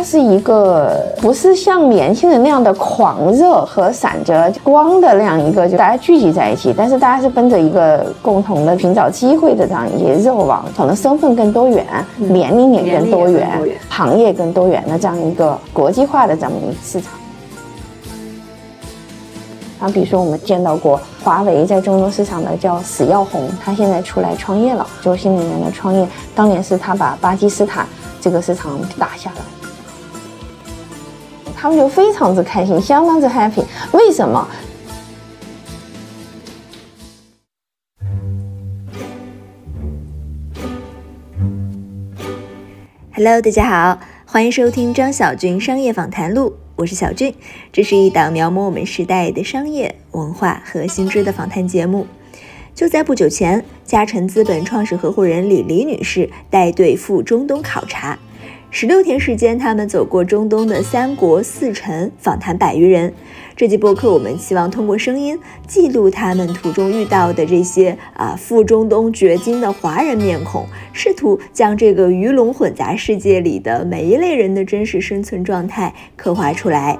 它是一个不是像年轻人那样的狂热和闪着光的那样一个，就大家聚集在一起，但是大家是奔着一个共同的寻找机会的这样一些热望，可能身份更多元，年龄也更多元，行业更多元的这样一个国际化的这么一个市场。啊，比如说我们见到过华为在中东市场的叫史耀红，他现在出来创业了，做新能源的创业。当年是他把巴基斯坦这个市场打下来，他们就非常之开心，相当之 happy。为什么？Hello，大家好，欢迎收听张小军商业访谈录。我是小俊，这是一档描摹我们时代的商业文化和新知的访谈节目。就在不久前，嘉诚资本创始合伙人李黎女士带队赴中东考察。十六天时间，他们走过中东的三国四城，访谈百余人。这期播客，我们希望通过声音记录他们途中遇到的这些啊赴中东掘金的华人面孔，试图将这个鱼龙混杂世界里的每一类人的真实生存状态刻画出来。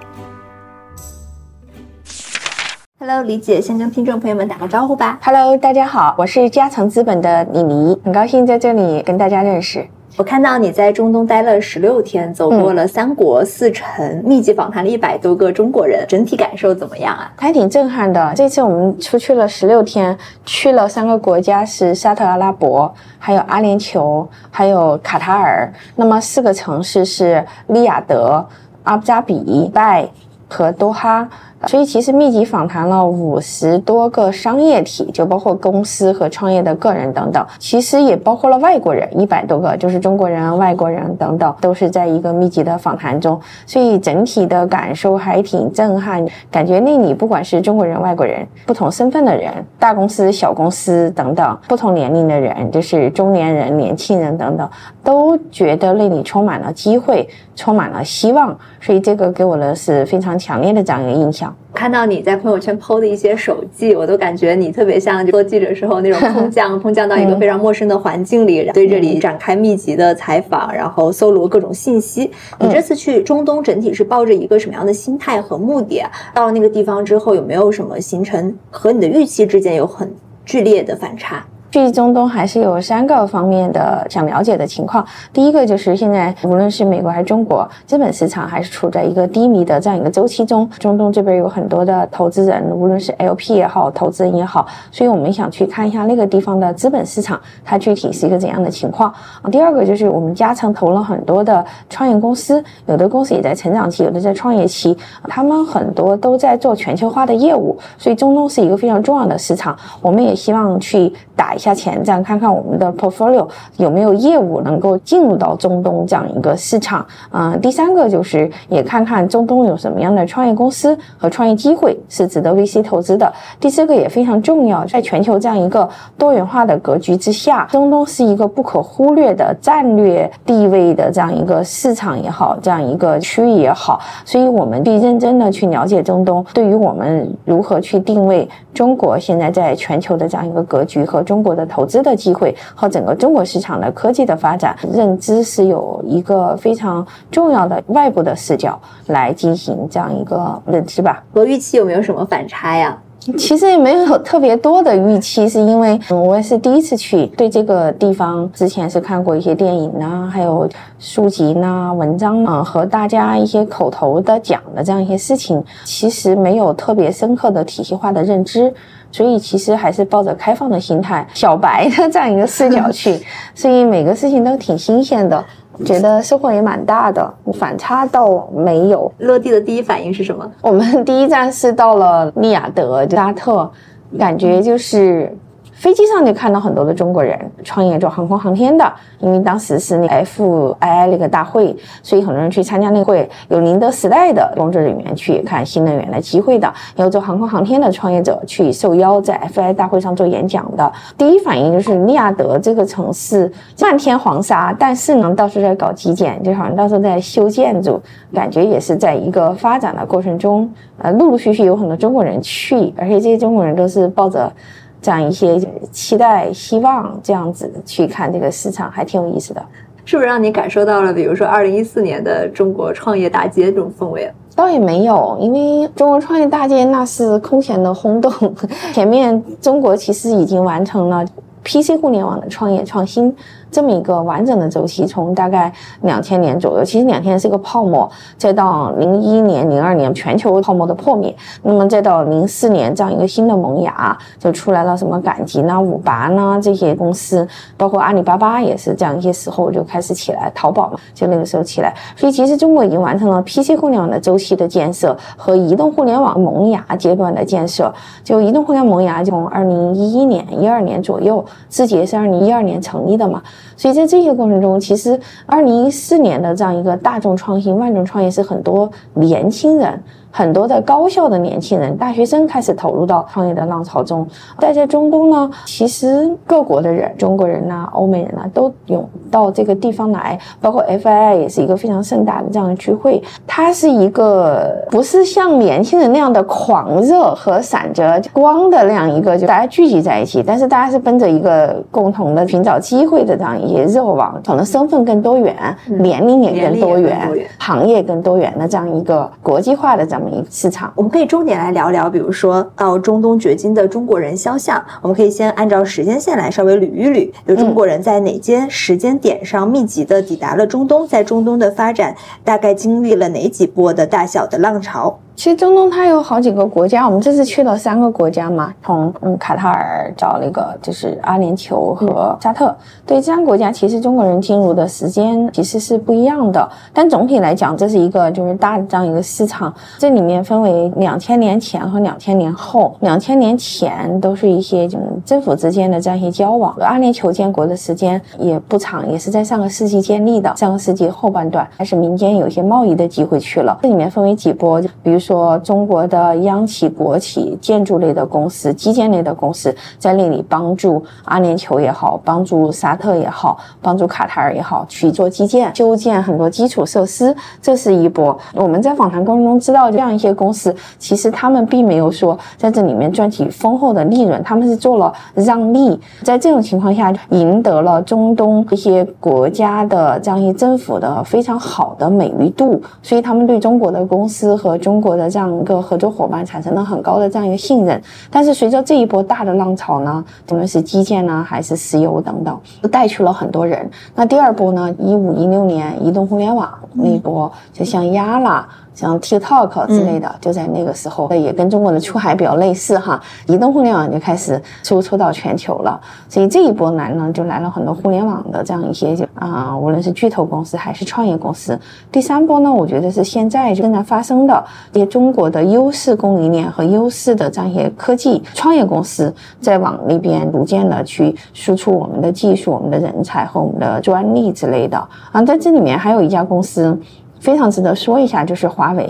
Hello，李姐，先跟听众朋友们打个招呼吧。Hello，大家好，我是嘉诚资本的李黎，很高兴在这里跟大家认识。我看到你在中东待了十六天，走过了三国四城，密集访谈了一百多个中国人，整体感受怎么样啊？还挺震撼的。这次我们出去了十六天，去了三个国家，是沙特阿拉伯，还有阿联酋，还有卡塔尔。那么四个城市是利雅得、阿布扎比、拜和多哈。所以其实密集访谈了五十多个商业体，就包括公司和创业的个人等等，其实也包括了外国人一百多个，就是中国人、外国人等等，都是在一个密集的访谈中。所以整体的感受还挺震撼，感觉那里不管是中国人、外国人，不同身份的人，大公司、小公司等等，不同年龄的人，就是中年人、年轻人等等，都觉得那里充满了机会，充满了希望。所以这个给我的是非常强烈的这样一个印象。看到你在朋友圈 PO 的一些手记，我都感觉你特别像做记者时候那种空降，空降到一个非常陌生的环境里，对这里展开密集的采访，然后搜罗各种信息。你这次去中东，整体是抱着一个什么样的心态和目的？到了那个地方之后，有没有什么行程和你的预期之间有很剧烈的反差？去中东还是有三个方面的想了解的情况。第一个就是现在无论是美国还是中国，资本市场还是处在一个低迷的这样一个周期中。中东这边有很多的投资人，无论是 LP 也好，投资人也好，所以我们想去看一下那个地方的资本市场，它具体是一个怎样的情况。第二个就是我们嘉诚投了很多的创业公司，有的公司也在成长期，有的在创业期，他们很多都在做全球化的业务，所以中东是一个非常重要的市场。我们也希望去打。下前站看看我们的 portfolio 有没有业务能够进入到中东这样一个市场。嗯，第三个就是也看看中东有什么样的创业公司和创业机会是值得 VC 投资的。第四个也非常重要，在全球这样一个多元化的格局之下，中东是一个不可忽略的战略地位的这样一个市场也好，这样一个区域也好。所以我们必认真的去了解中东，对于我们如何去定位中国现在在全球的这样一个格局和中国。的投资的机会和整个中国市场的科技的发展认知是有一个非常重要的外部的视角来进行这样一个认知吧。和预期有没有什么反差呀？其实也没有特别多的预期，是因为我也是第一次去，对这个地方之前是看过一些电影呐，还有书籍呐、文章啊，和大家一些口头的讲的这样一些事情，其实没有特别深刻的体系化的认知。所以其实还是抱着开放的心态、小白的这样一个视角去，所以每个事情都挺新鲜的，觉得收获也蛮大的，反差倒没有。落地的第一反应是什么？我们第一站是到了利雅得、沙特，感觉就是。飞机上就看到很多的中国人创业做航空航天的，因为当时是那 F I I 那个大会，所以很多人去参加那会。有宁德时代的工作人员去看新能源的机会的，有做航空航天的创业者去受邀在 F I 大会上做演讲的。第一反应就是利雅得这个城市漫天黄沙，但是呢到处在搞基建，就好像到处在修建筑，感觉也是在一个发展的过程中。呃，陆陆续续有很多中国人去，而且这些中国人都是抱着。这样一些期待、希望这样子去看这个市场，还挺有意思的。是不是让你感受到了，比如说二零一四年的中国创业大街这种氛围？倒也没有，因为中国创业大街那是空前的轰动，前面中国其实已经完成了 PC 互联网的创业创新。这么一个完整的周期，从大概两千年左右，其实两千年是个泡沫，再到零一年、零二年全球泡沫的破灭，那么再到零四年这样一个新的萌芽，就出来了什么赶集呢、五八呢这些公司，包括阿里巴巴也是这样一些时候就开始起来，淘宝嘛就那个时候起来，所以其实中国已经完成了 PC 互联网的周期的建设和移动互联网萌芽阶段的建设。就移动互联网萌芽从二零一一年、一二年左右，字节是二零一二年成立的嘛。所以在这些过程中，其实二零一四年的这样一个大众创新、万众创业是很多年轻人。很多的高校的年轻人、大学生开始投入到创业的浪潮中。在这中东呢，其实各国的人，中国人呐、欧美人呐，都涌到这个地方来。包括 FII 也是一个非常盛大的这样的聚会。它是一个不是像年轻人那样的狂热和闪着光的那样一个，就大家聚集在一起。但是大家是奔着一个共同的寻找机会的这样一些热望，可能身份更多元，年龄也更多元，行业更多元的这样一个国际化的这样。市场，我们可以重点来聊聊，比如说到中东掘金的中国人肖像，我们可以先按照时间线来稍微捋一捋，就中国人在哪间时间点上密集的抵达了中东，在中东的发展大概经历了哪几波的大小的浪潮。其实中东它有好几个国家，我们这次去了三个国家嘛，从嗯卡塔尔找那个就是阿联酋和沙特。对这三个国家，其实中国人进入的时间其实是不一样的，但总体来讲，这是一个就是大的这样一个市场。这里面分为两千年前和两千年后。两千年前都是一些就是政府之间的这样一些交往。阿联酋建国的时间也不长，也是在上个世纪建立的。上个世纪后半段，还是民间有一些贸易的机会去了。这里面分为几波，比如说。说中国的央企、国企、建筑类的公司、基建类的公司在那里帮助阿联酋也好，帮助沙特也好，帮助卡塔尔也好去做基建、修建很多基础设施，这是一波。我们在访谈过程中知道，这样一些公司其实他们并没有说在这里面赚取丰厚的利润，他们是做了让利。在这种情况下，赢得了中东一些国家的这样一些政府的非常好的美誉度，所以他们对中国的公司和中国的。的这样一个合作伙伴产生了很高的这样一个信任，但是随着这一波大的浪潮呢，无论是基建呢，还是石油等等，都带去了很多人。那第二波呢，一五一六年移动互联网那一波，就像压了。像 TikTok 之类的，就在那个时候，也跟中国的出海比较类似哈。移动互联网就开始输出到全球了，所以这一波来呢，就来了很多互联网的这样一些就啊，无论是巨头公司还是创业公司。第三波呢，我觉得是现在正在发生的，一些中国的优势供应链和优势的这样一些科技创业公司在往那边逐渐的去输出我们的技术、我们的人才和我们的专利之类的啊。在这里面还有一家公司。非常值得说一下，就是华为，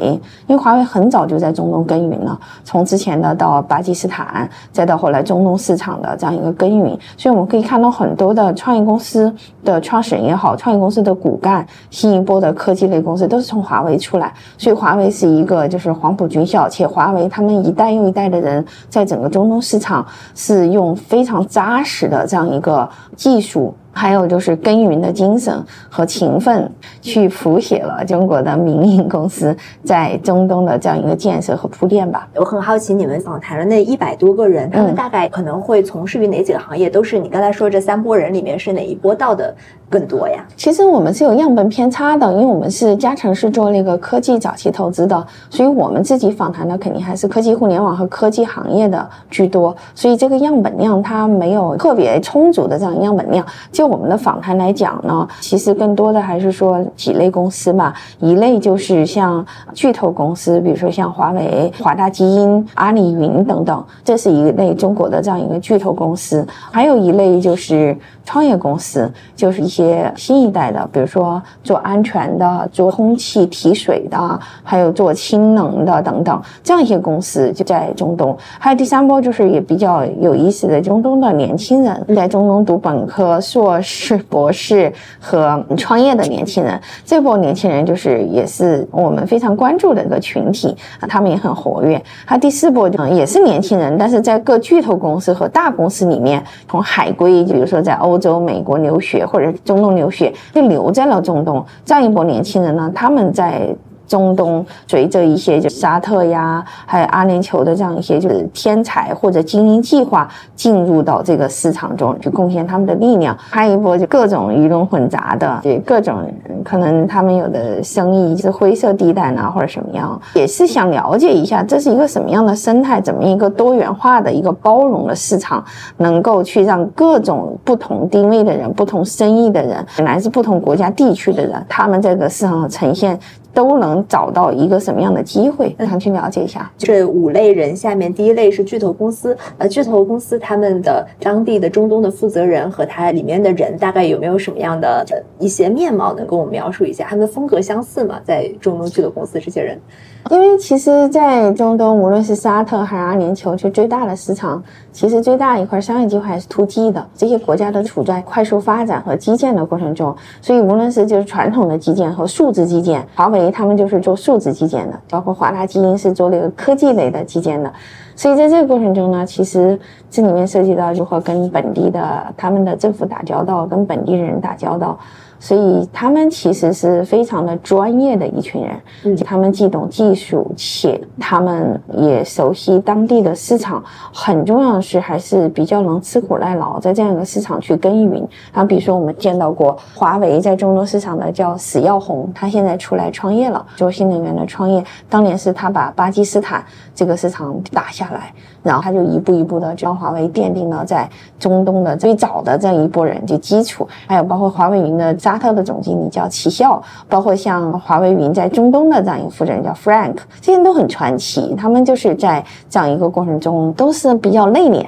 因为华为很早就在中东耕耘了，从之前的到巴基斯坦，再到后来中东市场的这样一个耕耘，所以我们可以看到很多的创业公司的创始人也好，创业公司的骨干，新一波的科技类公司都是从华为出来，所以华为是一个就是黄埔军校，且华为他们一代又一代的人在整个中东市场是用非常扎实的这样一个技术。还有就是耕耘的精神和勤奋，去谱写了中国的民营公司在中东的这样一个建设和铺垫吧。我很好奇，你们访谈了那一百多个人，他们大概可能会从事于哪几个行业？都是你刚才说这三波人里面是哪一波到的更多呀？其实我们是有样本偏差的，因为我们是嘉诚是做那个科技早期投资的，所以我们自己访谈的肯定还是科技互联网和科技行业的居多，所以这个样本量它没有特别充足的这样样本量。就我们的访谈来讲呢，其实更多的还是说几类公司嘛，一类就是像巨头公司，比如说像华为、华大基因、阿里云等等，这是一类中国的这样一个巨头公司；还有一类就是创业公司，就是一些新一代的，比如说做安全的、做空气提水的，还有做氢能的等等，这样一些公司就在中东。还有第三波就是也比较有意思的中东的年轻人，在中东读本科、硕。士、博士和创业的年轻人。这波年轻人就是也是我们非常关注的一个群体啊，他们也很活跃。他第四波也是年轻人，但是在各巨头公司和大公司里面，从海归，比如说在欧走、美国留学或者中东留学，就留在了中东。这样一波年轻人呢，他们在。中东随着一些就沙特呀，还有阿联酋的这样一些就是天才或者精英计划进入到这个市场中去贡献他们的力量，还有一波就各种鱼龙混杂的，对各种可能他们有的生意是灰色地带呢，或者什么样，也是想了解一下这是一个什么样的生态，怎么一个多元化的一个包容的市场，能够去让各种不同定位的人、不同生意的人、来自不同国家地区的人，他们这个市场呈现。都能找到一个什么样的机会？想去了解一下这五类人。下面第一类是巨头公司，呃，巨头公司他们的当地的中东的负责人和他里面的人大概有没有什么样的一些面貌，能跟我们描述一下？他们的风格相似吗？在中东巨头公司这些人？因为其实，在中东，无论是沙特还是阿联酋，就最大的市场，其实最大一块商业机会还是突击的。这些国家都处在快速发展和基建的过程中，所以无论是就是传统的基建和数字基建，华为他们就是做数字基建的，包括华大基因是做那个科技类的基建的。所以在这个过程中呢，其实这里面涉及到如何跟本地的他们的政府打交道，跟本地人打交道。所以他们其实是非常的专业的一群人，嗯，他们既懂技术，且他们也熟悉当地的市场。很重要的是，还是比较能吃苦耐劳，在这样一个市场去耕耘。然后，比如说我们见到过华为在中东市场的叫史耀红，他现在出来创业了，做新能源的创业。当年是他把巴基斯坦这个市场打下来，然后他就一步一步的让华为奠定了在中东的最早的这样一波人就基础。还有包括华为云的。沙特的总经理叫齐笑，包括像华为云在中东的这样一个负责人叫 Frank，这些人都很传奇。他们就是在这样一个过程中都是比较内敛、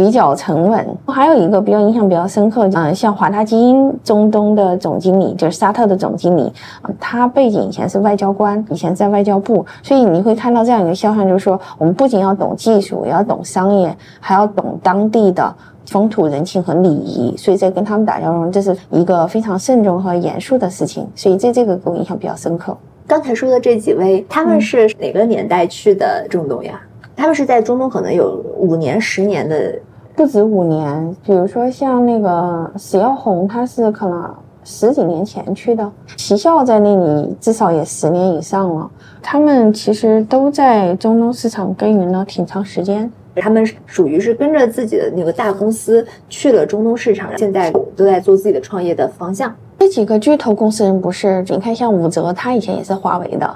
比较沉稳。还有一个比较印象比较深刻，嗯，像华大基因中东的总经理就是沙特的总经理，他背景以前是外交官，以前在外交部，所以你会看到这样一个肖像，就是说我们不仅要懂技术，也要懂商业，还要懂当地的。风土人情和礼仪，所以在跟他们打交道中，这是一个非常慎重和严肃的事情。所以在这个给我印象比较深刻。刚才说的这几位，他们是哪个年代去的中东呀？他们是在中东可能有五年、十年的，不止五年。比如说像那个史耀红，他是可能十几年前去的。齐笑在那里至少也十年以上了。他们其实都在中东市场耕耘了挺长时间。他们属于是跟着自己的那个大公司去了中东市场，现在都在做自己的创业的方向。这几个巨头公司人不是？你看，像武哲，他以前也是华为的；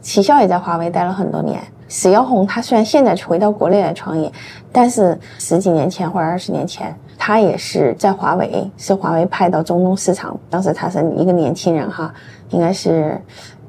齐笑也在华为待了很多年。史耀红他虽然现在回到国内来创业，但是十几年前或者二十年前，他也是在华为，是华为派到中东市场。当时他是一个年轻人哈，应该是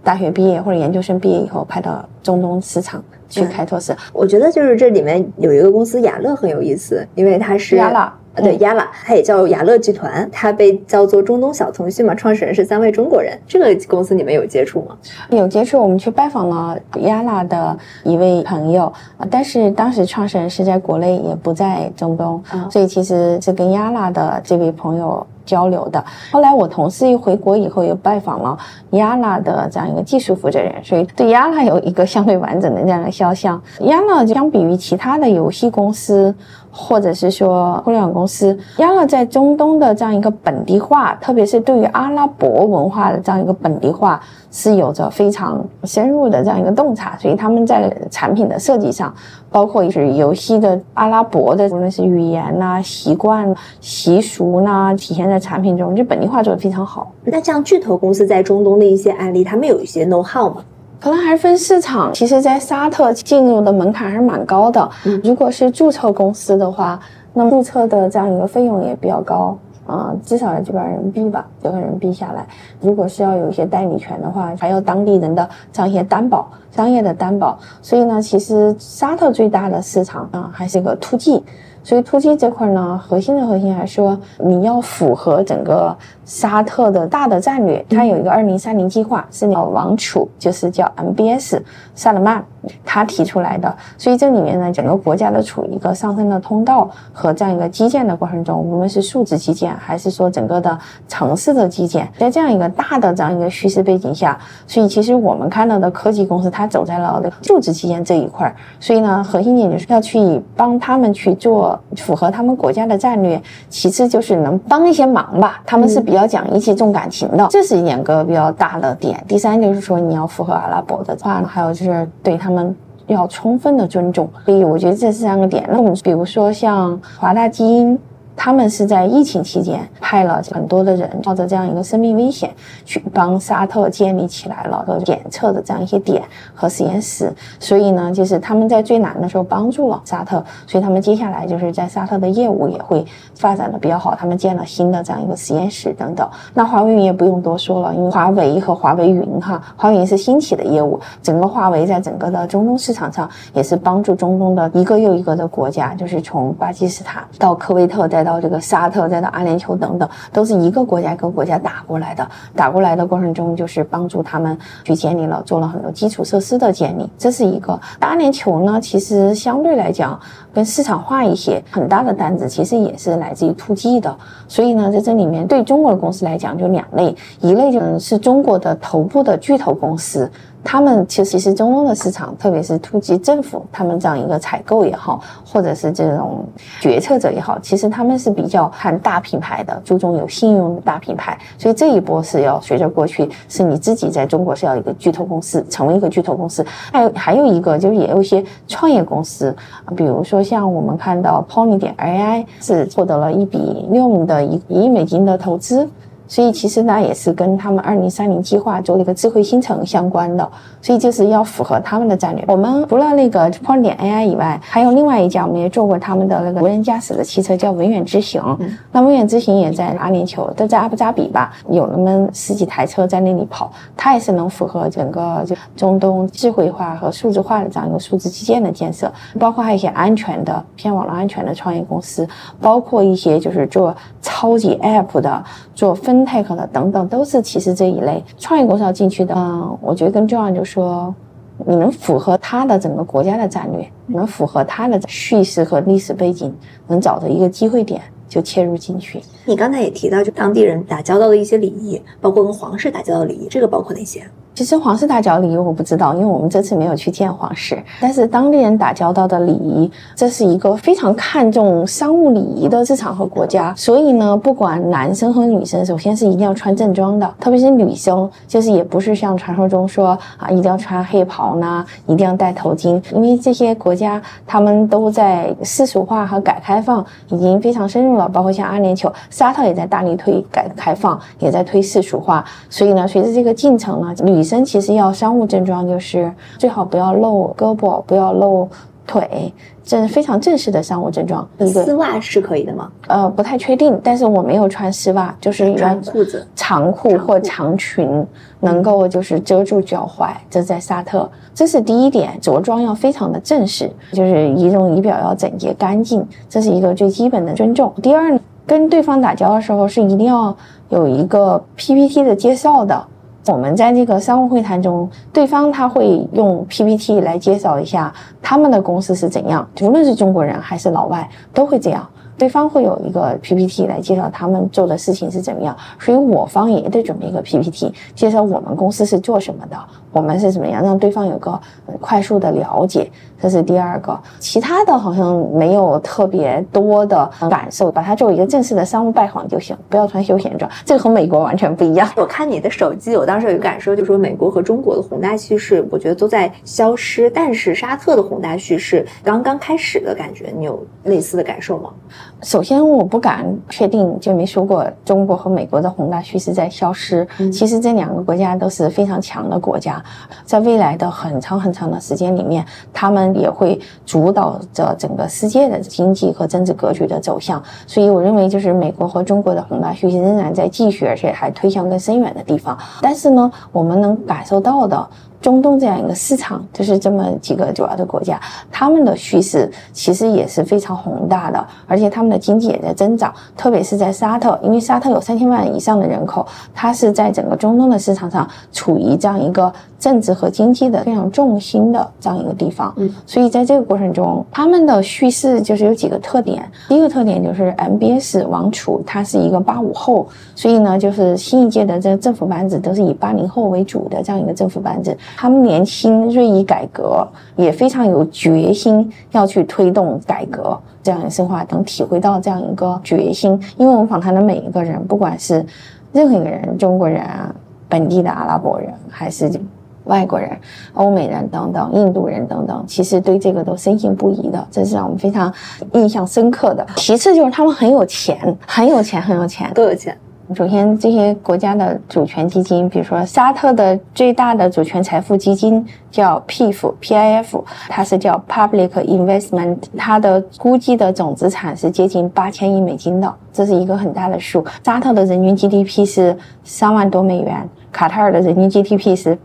大学毕业或者研究生毕业以后派到中东市场。去开拓市场，我觉得就是这里面有一个公司雅乐很有意思，因为它是雅乐，对，Yala，，它也叫雅乐集团，它被叫做中东小程序嘛，创始人是三位中国人。这个公司你们有接触吗？有接触，我们去拜访了 Yala 的一位朋友，但是当时创始人是在国内，也不在中东，所以其实是跟 Yala 的这位朋友。交流的。后来我同事一回国以后，又拜访了 Yala 的这样一个技术负责人，所以对 Yala 有一个相对完整的这样一个肖像。Yala 相比于其他的游戏公司。或者是说互联网公司，亚乐在中东的这样一个本地化，特别是对于阿拉伯文化的这样一个本地化，是有着非常深入的这样一个洞察。所以他们在产品的设计上，包括是游戏的阿拉伯的，无论是语言呐、习惯、习俗呐，体现在产品中，就本地化做得非常好。那像巨头公司在中东的一些案例，他们有一些 know how 吗？可能还是分市场。其实，在沙特进入的门槛还是蛮高的。如果是注册公司的话，那么注册的这样一个费用也比较高啊，至少要几百人民币吧，几百人民币下来。如果是要有一些代理权的话，还有当地人的这样一些担保，商业的担保。所以呢，其实沙特最大的市场啊，还是一个突击。所以突击这块呢，核心的核心还是说，你要符合整个沙特的大的战略。它有一个二零三零计划，是叫王储，就是叫 MBS 萨勒曼，他提出来的。所以这里面呢，整个国家都处于一个上升的通道和这样一个基建的过程中，无论是数字基建还是说整个的城市的基建，在这样一个大的这样一个叙事背景下，所以其实我们看到的科技公司，它走在了数字基建这一块儿。所以呢，核心点就是要去帮他们去做符合他们国家的战略，其次就是能帮一些忙吧。他们是比较讲义气、重感情的，这是两个比较大的点。第三就是说，你要符合阿拉伯的话，还有就是对他们要充分的尊重。所以我觉得这三个点。那我们比如说像华大基因。他们是在疫情期间派了很多的人，冒着这样一个生命危险，去帮沙特建立起来了的检测的这样一些点和实验室。所以呢，就是他们在最难的时候帮助了沙特，所以他们接下来就是在沙特的业务也会发展的比较好。他们建了新的这样一个实验室等等。那华为云也不用多说了，因为华为和华为云哈，华为云是新起的业务，整个华为在整个的中东市场上也是帮助中东的一个又一个的国家，就是从巴基斯坦到科威特在。到这个沙特，再到阿联酋等等，都是一个国家一个国家打过来的。打过来的过程中，就是帮助他们去建立了，做了很多基础设施的建立。这是一个。阿联酋呢，其实相对来讲更市场化一些，很大的单子其实也是来自于突击的。所以呢，在这里面对中国的公司来讲，就两类，一类就是中国的头部的巨头公司。他们其实是中东的市场，特别是突击政府，他们这样一个采购也好，或者是这种决策者也好，其实他们是比较看大品牌的，注重有信用的大品牌。所以这一波是要随着过去，是你自己在中国是要一个巨头公司，成为一个巨头公司。还有还有一个就是也有一些创业公司，比如说像我们看到 Pony 点 AI 是获得了一笔六亿的一亿美金的投资。所以其实呢，也是跟他们二零三零计划做了一个智慧新城相关的，所以就是要符合他们的战略。我们除了那个 Point 点 AI 以外，还有另外一家，我们也做过他们的那个无人驾驶的汽车，叫文远之行。那文远之行也在阿联酋，都在阿布扎比吧，有那么十几台车在那里跑，它也是能符合整个就中东智慧化和数字化的这样一个数字基建的建设，包括还有一些安全的偏网络安全的创业公司，包括一些就是做超级 App 的，做分。Tech 的等等都是其实这一类创业公司要进去的。嗯，我觉得更重要就是说，你能符合他的整个国家的战略，能符合他的叙事和历史背景，能找到一个机会点就切入进去。你刚才也提到，就当地人打交道的一些礼仪，包括跟皇室打交道的礼仪，这个包括哪些？其实皇室打交道礼仪我不知道，因为我们这次没有去见皇室。但是当地人打交道的礼仪，这是一个非常看重商务礼仪的市场和国家。所以呢，不管男生和女生，首先是一定要穿正装的，特别是女生，就是也不是像传说中说啊，一定要穿黑袍呢，一定要戴头巾。因为这些国家他们都在世俗化和改开放已经非常深入了，包括像阿联酋、沙特也在大力推改革开放，也在推世俗化。所以呢，随着这个进程呢，女女生其实要商务正装，就是最好不要露胳膊，不要露腿，这是非常正式的商务正装。丝袜是可以的吗？呃，不太确定，但是我没有穿丝袜，就是穿裤子、长裤或长裙，能够就是遮住脚踝。这在沙特，这是第一点，着装要非常的正式，就是仪容仪表要整洁干净，这是一个最基本的尊重。第二，跟对方打交道的时候是一定要有一个 PPT 的介绍的。我们在这个商务会谈中，对方他会用 PPT 来介绍一下他们的公司是怎样，无论是中国人还是老外都会这样。对方会有一个 PPT 来介绍他们做的事情是怎么样，所以我方也得准备一个 PPT 介绍我们公司是做什么的，我们是怎么样，让对方有个快速的了解。这是第二个，其他的好像没有特别多的感受，把它作为一个正式的商务拜访就行，不要穿休闲装。这个和美国完全不一样。我看你的手机，我当时有一个感受，就是说美国和中国的宏大叙事，我觉得都在消失，但是沙特的宏大叙事刚刚开始的感觉，你有类似的感受吗？首先，我不敢确定，就没说过中国和美国的宏大叙事在消失。其实这两个国家都是非常强的国家，在未来的很长很长的时间里面，他们。也会主导着整个世界的经济和政治格局的走向，所以我认为就是美国和中国的宏大叙事仍然在继续，而且还推向更深远的地方。但是呢，我们能感受到的。中东这样一个市场，就是这么几个主要的国家，他们的叙事其实也是非常宏大的，而且他们的经济也在增长，特别是在沙特，因为沙特有三千万以上的人口，它是在整个中东的市场上处于这样一个政治和经济的非常重心的这样一个地方。嗯，所以在这个过程中，他们的叙事就是有几个特点。第一个特点就是 MBS 王储他是一个八五后，所以呢，就是新一届的这个政府班子都是以八零后为主的这样一个政府班子。他们年轻、锐意改革，也非常有决心要去推动改革。这样的深化能体会到这样一个决心。因为我们访谈的每一个人，不管是任何一个人，中国人啊。本地的阿拉伯人，还是外国人、欧美人等等，印度人等等，其实对这个都深信不疑的，这是让我们非常印象深刻的。其次就是他们很有钱，很有钱，很有钱，都有钱。首先，这些国家的主权基金，比如说沙特的最大的主权财富基金叫 PIF，PIF，它是叫 Public Investment，它的估计的总资产是接近八千亿美金的，这是一个很大的数。沙特的人均 GDP 是三万多美元，卡塔尔的人均 GDP 是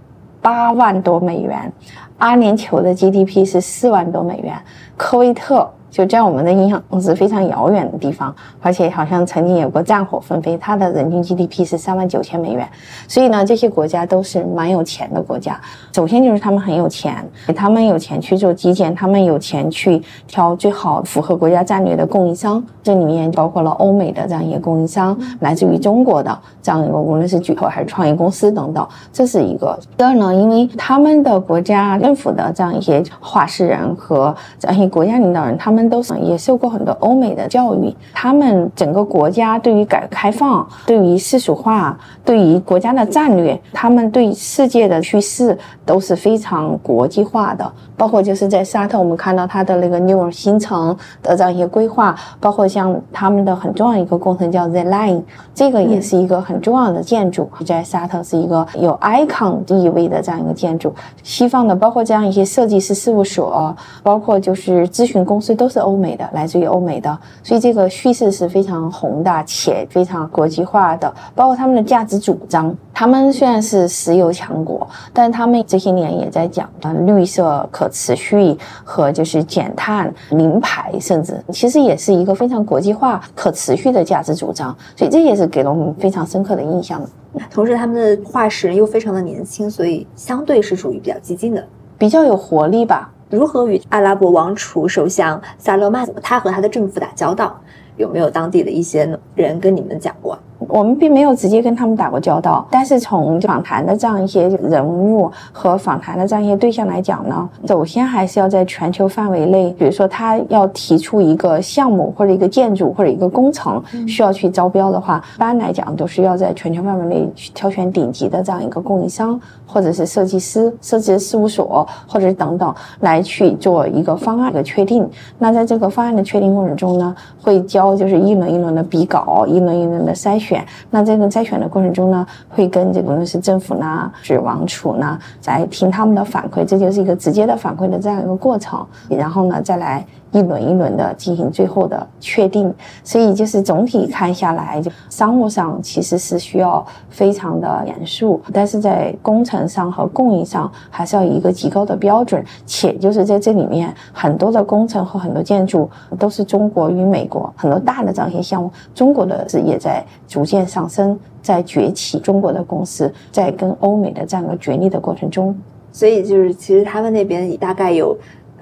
八万多美元，阿联酋的 GDP 是四万多美元，科威特。就在我们的印象是非常遥远的地方，而且好像曾经有过战火纷飞。它的人均 GDP 是三万九千美元，所以呢，这些国家都是蛮有钱的国家。首先就是他们很有钱，他们有钱去做基建，他们有钱去挑最好符合国家战略的供应商。这里面包括了欧美的这样一个供应商，来自于中国的这样一个无论是巨头还是创业公司等等，这是一个。第二呢，因为他们的国家政府的这样一些话事人和这样一些国家领导人，他们都是也受过很多欧美的教育，他们整个国家对于改革开放、对于世俗化、对于国家的战略，他们对世界的趋势都是非常国际化的。包括就是在沙特，我们看到它的那个纽尔新城的这样一些规划，包括像他们的很重要一个工程叫 The Line，这个也是一个很重要的建筑，在沙特是一个有 icon 意味的这样一个建筑。西方的包括这样一些设计师事务所，包括就是咨询公司都是欧美的，来自于欧美的，所以这个叙事是非常宏大且非常国际化的。包括他们的价值主张，他们虽然是石油强国，但他们这些年也在讲的绿色可。持续和就是减碳、零排，甚至其实也是一个非常国际化、可持续的价值主张，所以这也是给了我们非常深刻的印象。同时，他们的化石又非常的年轻，所以相对是属于比较激进的，比较有活力吧。如何与阿拉伯王储首相萨勒曼，他和他的政府打交道？有没有当地的一些人跟你们讲过？我们并没有直接跟他们打过交道，但是从访谈的这样一些人物和访谈的这样一些对象来讲呢，首先还是要在全球范围内，比如说他要提出一个项目或者一个建筑或者一个工程需要去招标的话，一般来讲都是要在全球范围内去挑选顶级的这样一个供应商或者是设计师、设计事务所或者等等来去做一个方案的确定。那在这个方案的确定过程中呢，会交就是一轮一轮的比稿，一轮一轮的筛选。选那这个筛选的过程中呢，会跟这个无论是政府呢，是王储呢，在听他们的反馈，这就是一个直接的反馈的这样一个过程，然后呢，再来。一轮一轮的进行最后的确定，所以就是总体看下来，就商务上其实是需要非常的严肃，但是在工程上和供应上还是要一个极高的标准，且就是在这里面很多的工程和很多建筑都是中国与美国很多大的这样一些项目，中国的是也在逐渐上升，在崛起，中国的公司在跟欧美的这样一个角力的过程中，所以就是其实他们那边大概有。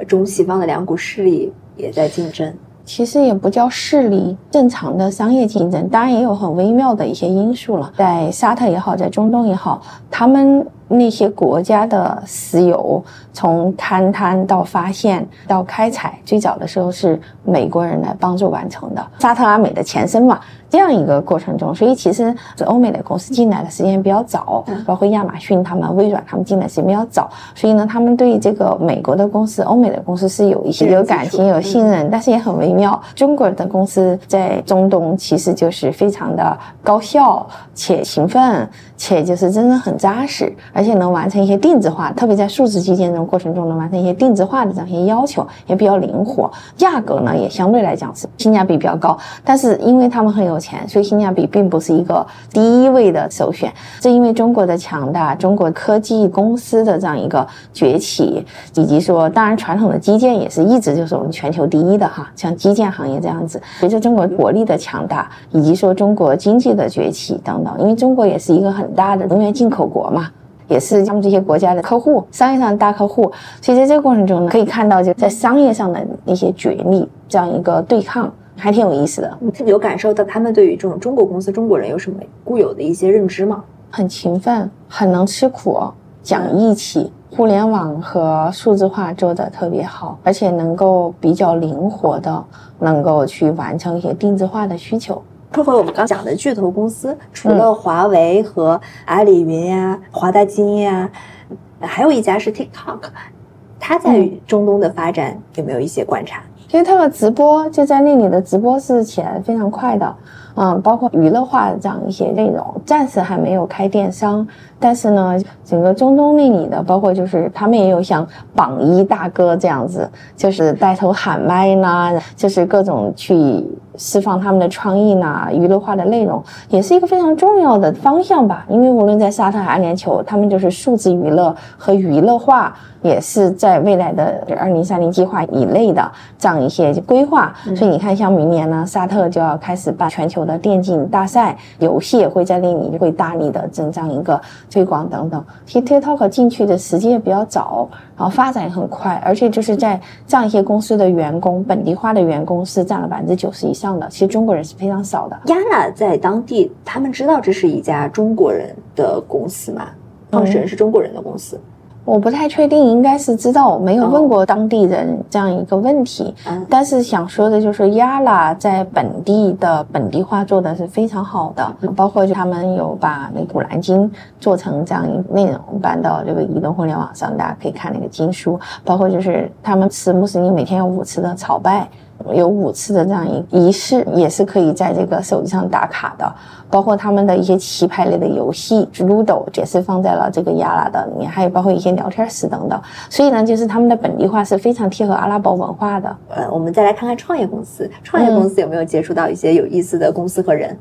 中西方的两股势力也在竞争，其实也不叫势力，正常的商业竞争，当然也有很微妙的一些因素了。在沙特也好，在中东也好，他们那些国家的石油从勘探到发现到开采，最早的时候是美国人来帮助完成的，沙特阿美的前身嘛。这样一个过程中，所以其实是欧美的公司进来的时间比较早，包括亚马逊他们、微软他们进来时间比较早，所以呢，他们对这个美国的公司、欧美的公司是有一些有感情、有信任，但是也很微妙。中国的公司在中东其实就是非常的高效且勤奋，且就是真的很扎实，而且能完成一些定制化，特别在数字基建这种过程中能完成一些定制化的这样一些要求，也比较灵活，价格呢也相对来讲是性价比比较高，但是因为他们很有。钱，所以性价比并不是一个第一位的首选。正因为中国的强大，中国科技公司的这样一个崛起，以及说，当然传统的基建也是一直就是我们全球第一的哈，像基建行业这样子。随着中国国力的强大，以及说中国经济的崛起等等，因为中国也是一个很大的能源进口国嘛。也是他们这些国家的客户，商业上的大客户。所以在这个过程中呢，可以看到就在商业上的一些角力，这样一个对抗，还挺有意思的。有感受到他们对于这种中国公司、中国人有什么固有的一些认知吗？很勤奋，很能吃苦，讲义气。互联网和数字化做的特别好，而且能够比较灵活的，能够去完成一些定制化的需求。说回我们刚讲的巨头公司，除了华为和阿里云呀、华大基因呀，还有一家是 TikTok，它在中东的发展有没有一些观察？因为它的直播就在那里的直播是起来非常快的。嗯，包括娱乐化的这样一些内容，暂时还没有开电商，但是呢，整个中东那里的，包括就是他们也有像榜一大哥这样子，就是带头喊麦呢，就是各种去释放他们的创意呢，娱乐化的内容，也是一个非常重要的方向吧。因为无论在沙特、阿联酋，他们就是数字娱乐和娱乐化，也是在未来的二零三零计划以内的这样一些规划。所以你看，像明年呢，沙特就要开始办全球。的电竞大赛游戏也会在那里会大力的增长一个推广等等。其实 TikTok 进去的时间也比较早，然后发展也很快，而且就是在这样一些公司的员工，本地化的员工是占了百分之九十以上的。其实中国人是非常少的。亚娜在当地，他们知道这是一家中国人的公司吗？创始人是中国人的公司。我不太确定，应该是知道，我没有问过当地人这样一个问题。但是想说的就是，亚拉在本地的本地化做的是非常好的，包括就他们有把那《古兰经》做成这样一内容搬到这个移动互联网上，大家可以看那个经书。包括就是他们吃穆斯林每天有五次的朝拜。有五次的这样一仪式，也是可以在这个手机上打卡的。包括他们的一些棋牌类的游戏，Ludo 也是放在了这个亚拉的里面，还有包括一些聊天室等等。所以呢，就是他们的本地化是非常贴合阿拉伯文化的。呃，我们再来看看创业公司，创业公司有没有接触到一些有意思的公司和人？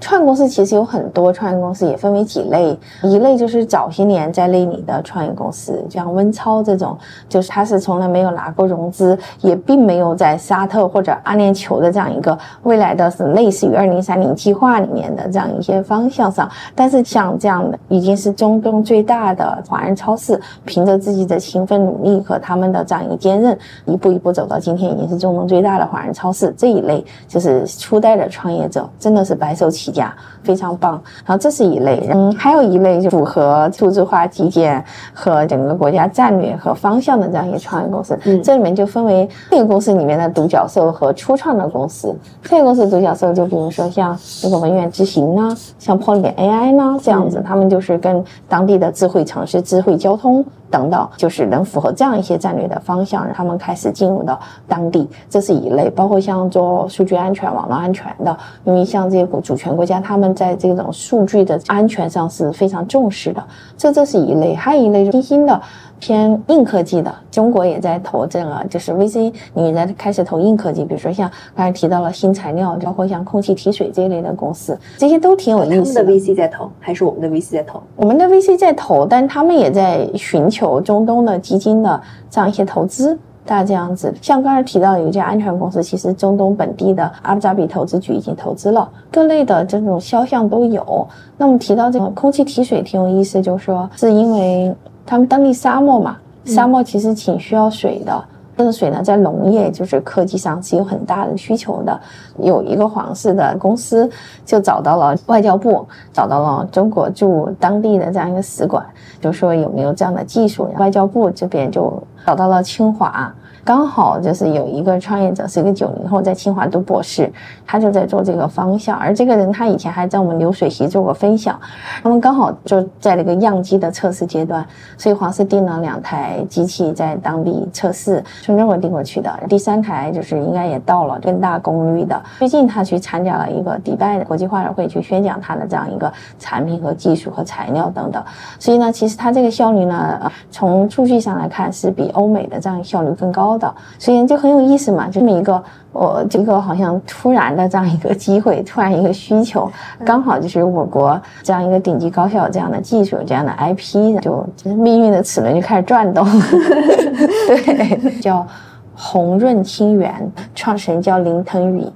创业公司其实有很多，创业公司也分为几类。一类就是早些年在那里的创业公司，像温超这种，就是他是从来没有拿过融资，也并没有在沙特或者阿联酋的这样一个未来的是类似于二零三零计划里面的这样一些方向上。但是像这样的已经是中东最大的华人超市，凭着自己的勤奋努力和他们的这样一个坚韧，一步一步走到今天，已经是中东最大的华人超市。这一类就是初代的创业者，真的是白手起。家非常棒，然后这是一类，嗯，还有一类就符合数字化基建和整个国家战略和方向的这样一些创业公司，嗯，这里面就分为这个公司里面的独角兽和初创的公司。这个公司独角兽就比如说像那个文远之行呢，像 Poly AI 呢这样子，他们就是跟当地的智慧城市、智慧交通。等等，就是能符合这样一些战略的方向，让他们开始进入到当地，这是一类。包括像做数据安全、网络安全的，因为像这些主权国家，他们在这种数据的安全上是非常重视的，这这是一类。还有一类是新兴的。偏硬科技的，中国也在投这个，就是 VC，你也在开始投硬科技，比如说像刚才提到了新材料，包括像空气提水这一类的公司，这些都挺有意思的。他们的 VC 在投，还是我们的 VC 在投？我们的 VC 在投，但他们也在寻求中东的基金的这样一些投资，大家这样子。像刚才提到有一家安全公司，其实中东本地的阿布扎比投资局已经投资了，各类的这种肖像都有。那么提到这个空气提水挺有意思，就是说是因为。他们当地沙漠嘛，沙漠其实挺需要水的。这个水呢，在农业就是科技上是有很大的需求的。有一个皇室的公司就找到了外交部，找到了中国驻当地的这样一个使馆，就说有没有这样的技术。外交部这边就找到了清华。刚好就是有一个创业者是一个九零后，在清华读博士，他就在做这个方向。而这个人他以前还在我们流水席做过分享。他们刚好就在那个样机的测试阶段，所以黄氏订了两台机器在当地测试，从中国订过去的。第三台就是应该也到了，更大功率的。最近他去参加了一个迪拜的国际化会，去宣讲他的这样一个产品和技术和材料等等。所以呢，其实他这个效率呢，从数据上来看是比欧美的这样效率更高。的，所以就很有意思嘛，这么一个我这个好像突然的这样一个机会，突然一个需求，刚好就是我国这样一个顶级高校这样的技术这样的 IP，就命运的齿轮就开始转动。对，叫红润清源，创始人叫林腾宇，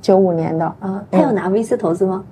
九五年的啊，他有拿 VC 投资吗？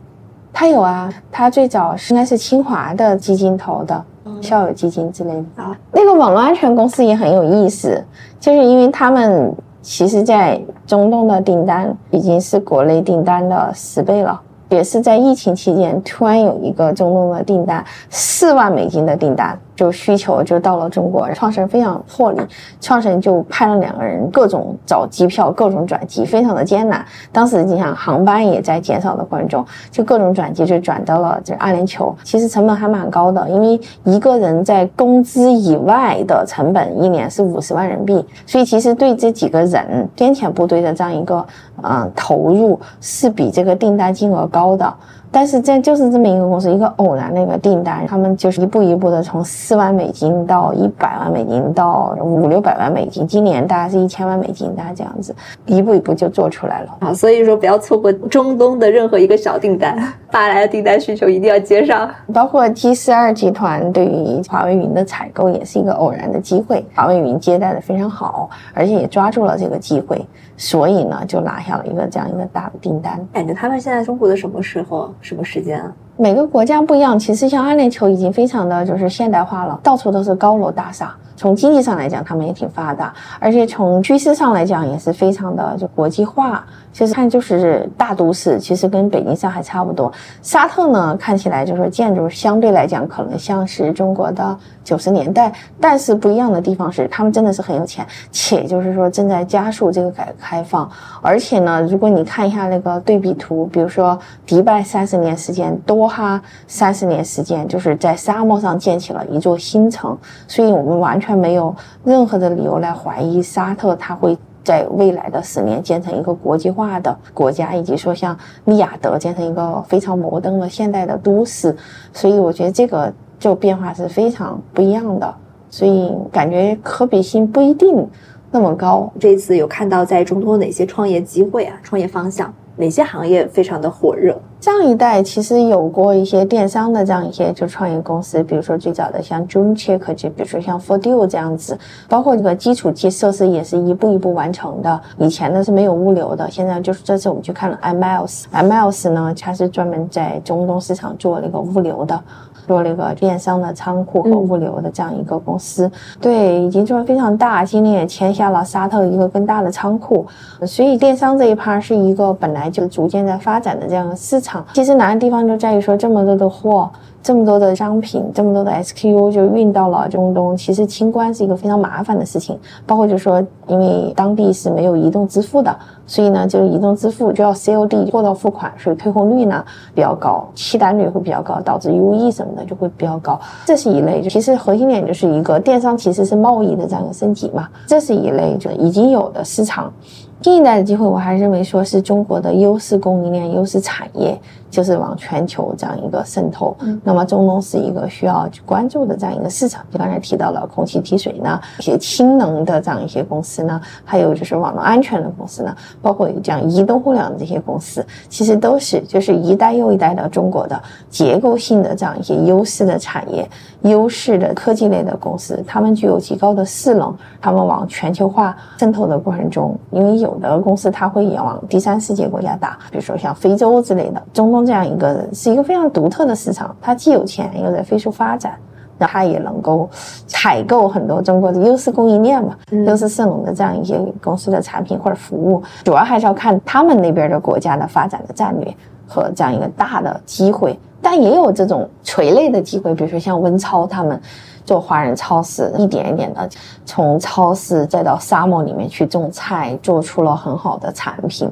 他有啊，他最早是应该是清华的基金投的，校友基金之类的。啊，那个网络安全公司也很有意思，就是因为他们其实在中东的订单已经是国内订单的十倍了。也是在疫情期间，突然有一个中东的订单，四万美金的订单，就需求就到了中国。创始人非常魄力，创始人就派了两个人，各种找机票，各种转机，非常的艰难。当时你想，航班也在减少的过程中，就各种转机就转到了这阿联酋。其实成本还蛮高的，因为一个人在工资以外的成本一年是五十万人民币，所以其实对这几个人先遣部队的这样一个嗯投入是比这个订单金额高的。但是这就是这么一个公司，一个偶然的一个订单，他们就是一步一步的从四万美金到一百万美金到五六百万美金，今年大概是一千万美金，大概这样子，一步一步就做出来了。啊，所以说不要错过中东的任何一个小订单，发来的订单需求一定要接上。包括 T 四二集团对于华为云的采购也是一个偶然的机会，华为云接待的非常好，而且也抓住了这个机会，所以呢就拿下了一个这样一个大的订单。感觉他们现在中国的什么时候、什么时间啊？每个国家不一样，其实像阿联酋已经非常的就是现代化了，到处都是高楼大厦。从经济上来讲，他们也挺发达，而且从趋势上来讲也是非常的就国际化。其实看就是大都市，其实跟北京、上海差不多。沙特呢，看起来就是建筑相对来讲可能像是中国的九十年代，但是不一样的地方是，他们真的是很有钱，且就是说正在加速这个改革开放。而且呢，如果你看一下那个对比图，比如说迪拜三十年时间，多哈三十年时间，就是在沙漠上建起了一座新城，所以我们完全没有任何的理由来怀疑沙特它会。在未来的十年建成一个国际化的国家，以及说像利雅得建成一个非常摩登的现代的都市，所以我觉得这个就变化是非常不一样的，所以感觉可比性不一定那么高。这次有看到在中东哪些创业机会啊？创业方向？哪些行业非常的火热？上一代其实有过一些电商的这样一些就创业公司，比如说最早的像 Juncheck，就比如说像 ForDeal 这样子，包括这个基础设设施也是一步一步完成的。以前呢是没有物流的，现在就是这次我们去看了 Miles，Miles 呢它是专门在中东市场做那个物流的。做了一个电商的仓库和物流的这样一个公司，对，已经做的非常大，今年也签下了沙特一个更大的仓库，所以电商这一趴是一个本来就逐渐在发展的这样的市场。其实难的地方就在于说这么多的货。这么多的商品，这么多的 SKU 就运到了中东，其实清关是一个非常麻烦的事情。包括就是说，因为当地是没有移动支付的，所以呢，就是移动支付就要 COD 货到付款，所以退货率呢比较高，弃单率会比较高，导致 UE 什么的就会比较高。这是一类，其实核心点就是一个电商其实是贸易的这样一个升级嘛，这是一类就已经有的市场。新一代的机会，我还认为说是中国的优势供应链、优势产业，就是往全球这样一个渗透。那么中东是一个需要去关注的这样一个市场。就刚才提到了空气提水呢，一些氢能的这样一些公司呢，还有就是网络安全的公司呢，包括这样移动互联网的这些公司，其实都是就是一代又一代的中国的结构性的这样一些优势的产业、优势的科技类的公司，他们具有极高的势能，他们往全球化渗透的过程中，因为有。有的公司它会也往第三世界国家打，比如说像非洲之类的，中东这样一个是一个非常独特的市场，它既有钱又在飞速发展，那它也能够采购很多中国的优势供应链嘛，优势势能的这样一些公司的产品或者服务，主要还是要看他们那边的国家的发展的战略和这样一个大的机会，但也有这种垂类的机会，比如说像温超他们。做华人超市，一点一点的从超市再到沙漠里面去种菜，做出了很好的产品，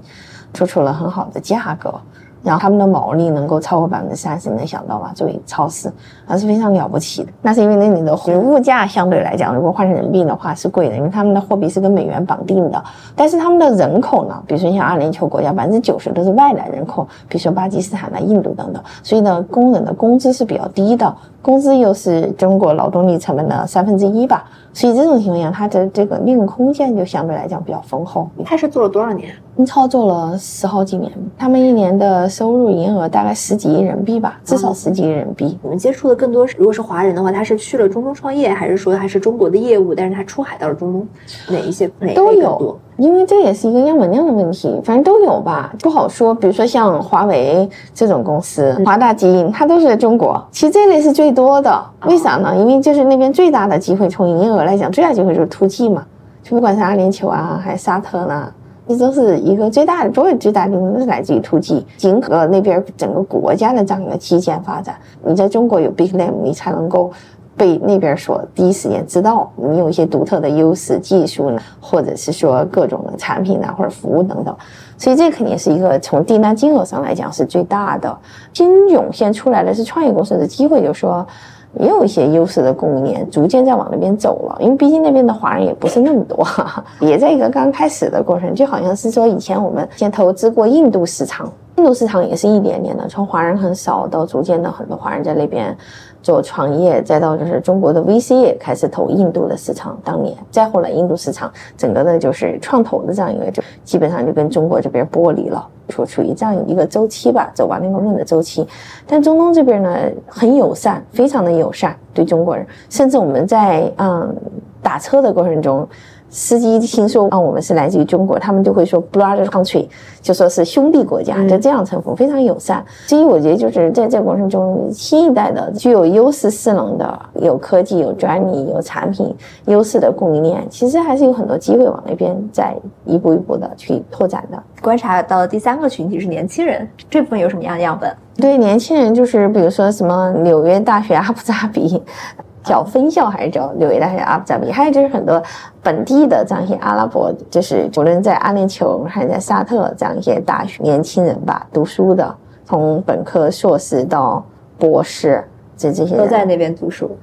做出了很好的价格。然后他们的毛利能够超过百分之三十，你能想到吗？作为超市，那是非常了不起的。那是因为那里的物价相对来讲，如果换成人币的话是贵的，因为他们的货币是跟美元绑定的。但是他们的人口呢，比如说像阿联酋国家，百分之九十都是外来人口，比如说巴基斯坦、啊、印度等等，所以呢，工人的工资是比较低的，工资又是中国劳动力成本的三分之一吧。所以这种情况下，它的这个利润空间就相对来讲比较丰厚。他是做了多少年？操作了十好几年，他们一年的收入营业额大概十几亿人民币吧，至少十几亿人民币。我们接触的更多，如果是华人的话，他是去了中东创业，还是说还是中国的业务，但是他出海到了中东，哪一些都有？因为这也是一个样本量的问题，反正都有吧，不好说。比如说像华为这种公司，华大基因，它都是在中国。其实这类是最多的，为啥呢？因为就是那边最大的机会，从营业额来讲，最大机会就是突击嘛。就不管是阿联酋啊，还是沙特呢，这都是一个最大的，所有最大的都是来自于突击迎合那边整个国家的这样一个基建发展，你在中国有 big name，你才能够。被那边所第一时间知道你有一些独特的优势技术呢，或者是说各种的产品呢或者服务等等，所以这肯定是一个从订单金额上来讲是最大的。新涌现出来的是创业公司的机会，就是说也有一些优势的供应链逐渐在往那边走了，因为毕竟那边的华人也不是那么多，也在一个刚开始的过程，就好像是说以前我们先投资过印度市场，印度市场也是一点点的从华人很少到逐渐的很多华人在那边。做创业，再到就是中国的 VC 也开始投印度的市场，当年再后来印度市场整个的就是创投的这样一个，就基本上就跟中国这边剥离了，说处于这样一个周期吧，走完那个论的周期。但中东这边呢，很友善，非常的友善对中国人，甚至我们在嗯打车的过程中。司机听说啊，我们是来自于中国，他们就会说 brother country，就说是兄弟国家，就这样称呼，非常友善。所以我觉得就是在这个过程中，新一代的具有优势势能的、有科技、有专利、有产品优势的供应链，其实还是有很多机会往那边在一步一步的去拓展的。观察到第三个群体是年轻人，这部分有什么样的样本？对年轻人，就是比如说什么纽约大学、阿布扎比。叫分校还是叫纽约大学阿布扎比？还有就是很多本地的这样一些阿拉伯，就是无论在阿联酋还是在沙特这样一些大学年轻人吧，读书的，从本科、硕士到博士，这这些都在那边读书。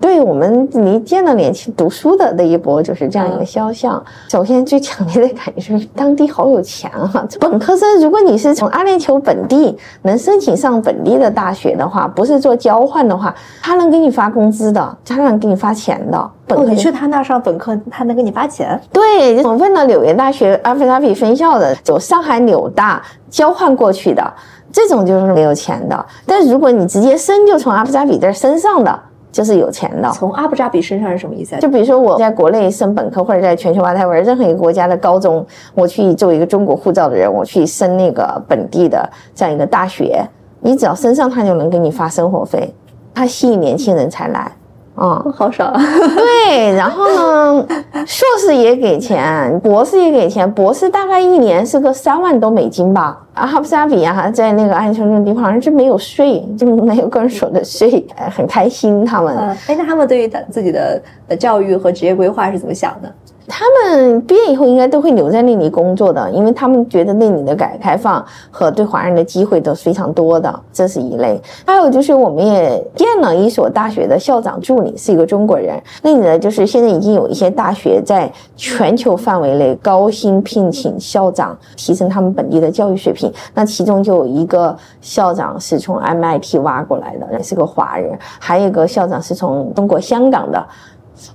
对我们，离见到年轻读书的那一波，就是这样一个肖像。首先，最强烈的感觉是当地好有钱啊！本科生，如果你是从阿联酋本地能申请上本地的大学的话，不是做交换的话，他能给你发工资的，他能给你发钱的。哦，你去他那上本科，他能给你发钱？对，我问了纽约大学阿布扎比分校的，走上海纽大交换过去的，这种就是没有钱的。但如果你直接升，就从阿布扎比这儿升上的。就是有钱的，从阿布扎比身上是什么意思？就比如说我在国内升本科，或者在全球 whatever 任何一个国家的高中，我去作为一个中国护照的人，我去升那个本地的这样一个大学，你只要升上，他就能给你发生活费，他吸引年轻人才来。哦，好少。对，然后呢，硕士也给钱，博士也给钱，博士大概一年是个三万多美金吧。阿布扎比啊，在那个安全这种地方，好像是没有税，就没有个人所得税，很开心他们。哎，那他们对于自己的教育和职业规划是怎么想的？他们毕业以后应该都会留在那里工作的，因为他们觉得那里的改革开放和对华人的机会都是非常多的，这是一类。还有就是我们也见了一所大学的校长助理是一个中国人，那里呢就是现在已经有一些大学在全球范围内高薪聘请校长，提升他们本地的教育水平。那其中就有一个校长是从 MIT 挖过来的，也是个华人，还有一个校长是从中国香港的。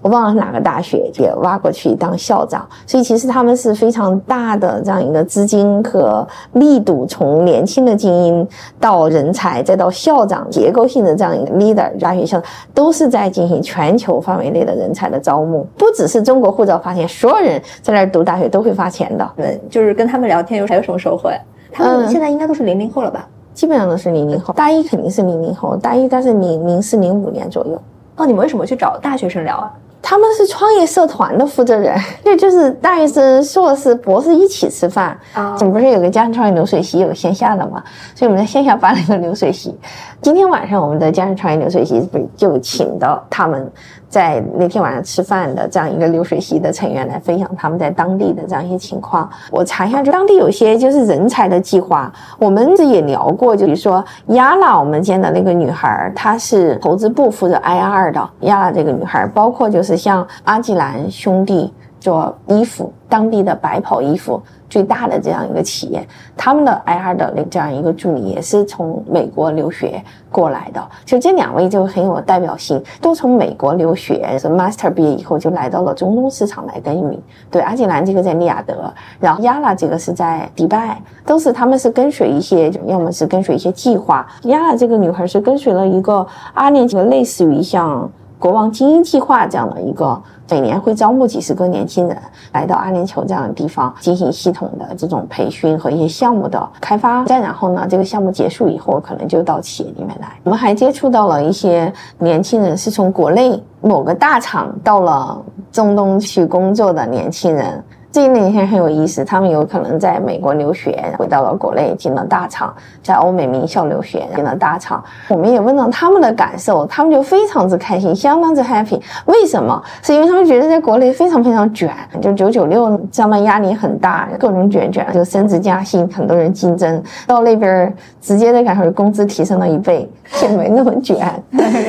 我忘了哪个大学也挖过去当校长，所以其实他们是非常大的这样一个资金和力度，从年轻的精英到人才，再到校长，结构性的这样一个 leader 大学校都是在进行全球范围内的人才的招募，不只是中国护照发钱，所有人在那儿读大学都会发钱的。对，就是跟他们聊天有还有什么收获呀？他们现在应该都是零零后了吧？基本上都是零零后，大一肯定是零零后，大一但是零零四零五年左右。哦，你们为什么去找大学生聊啊？他们是创业社团的负责人，那就是大学生、硕士、博士一起吃饭啊。我们不是有个家庭创业流水席有线下的嘛？所以我们在线下办了一个流水席。今天晚上我们的家庭创业流水席不就请到他们。在那天晚上吃饭的这样一个流水席的成员来分享他们在当地的这样一些情况。我查一下，就当地有些就是人才的计划，我们这也聊过。就比如说亚拉，我们见的那个女孩，她是投资部负责 IR 的。亚拉这个女孩，包括就是像阿吉兰兄弟。做衣服，当地的白袍衣服最大的这样一个企业，他们的 I R 的这样一个助理也是从美国留学过来的。就这两位就很有代表性，都从美国留学，是 Master 毕业以后就来到了中东市场来耕耘。对，阿吉兰这个在利雅得，然后亚拉这个是在迪拜，都是他们是跟随一些，要么是跟随一些计划。亚拉这个女孩是跟随了一个阿联酋类似于像。国王精英计划这样的一个，每年会招募几十个年轻人来到阿联酋这样的地方进行系统的这种培训和一些项目的开发。再然后呢，这个项目结束以后，可能就到企业里面来。我们还接触到了一些年轻人是从国内某个大厂到了中东去工作的年轻人。这一类人很有意思，他们有可能在美国留学，回到了国内进了大厂，在欧美名校留学进了大厂。我们也问到他们的感受，他们就非常之开心，相当之 happy。为什么？是因为他们觉得在国内非常非常卷，就九九六上班压力很大，各种卷卷，就升职加薪，很多人竞争。到那边直接的感受，工资提升了一倍，也没那么卷，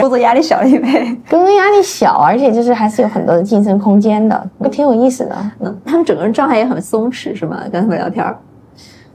工作压力小了一倍，工作压力小，而且就是还是有很多的晋升空间的，挺有意思的。嗯，他们整。整个人状态也很松弛，是吗？跟他们聊天儿，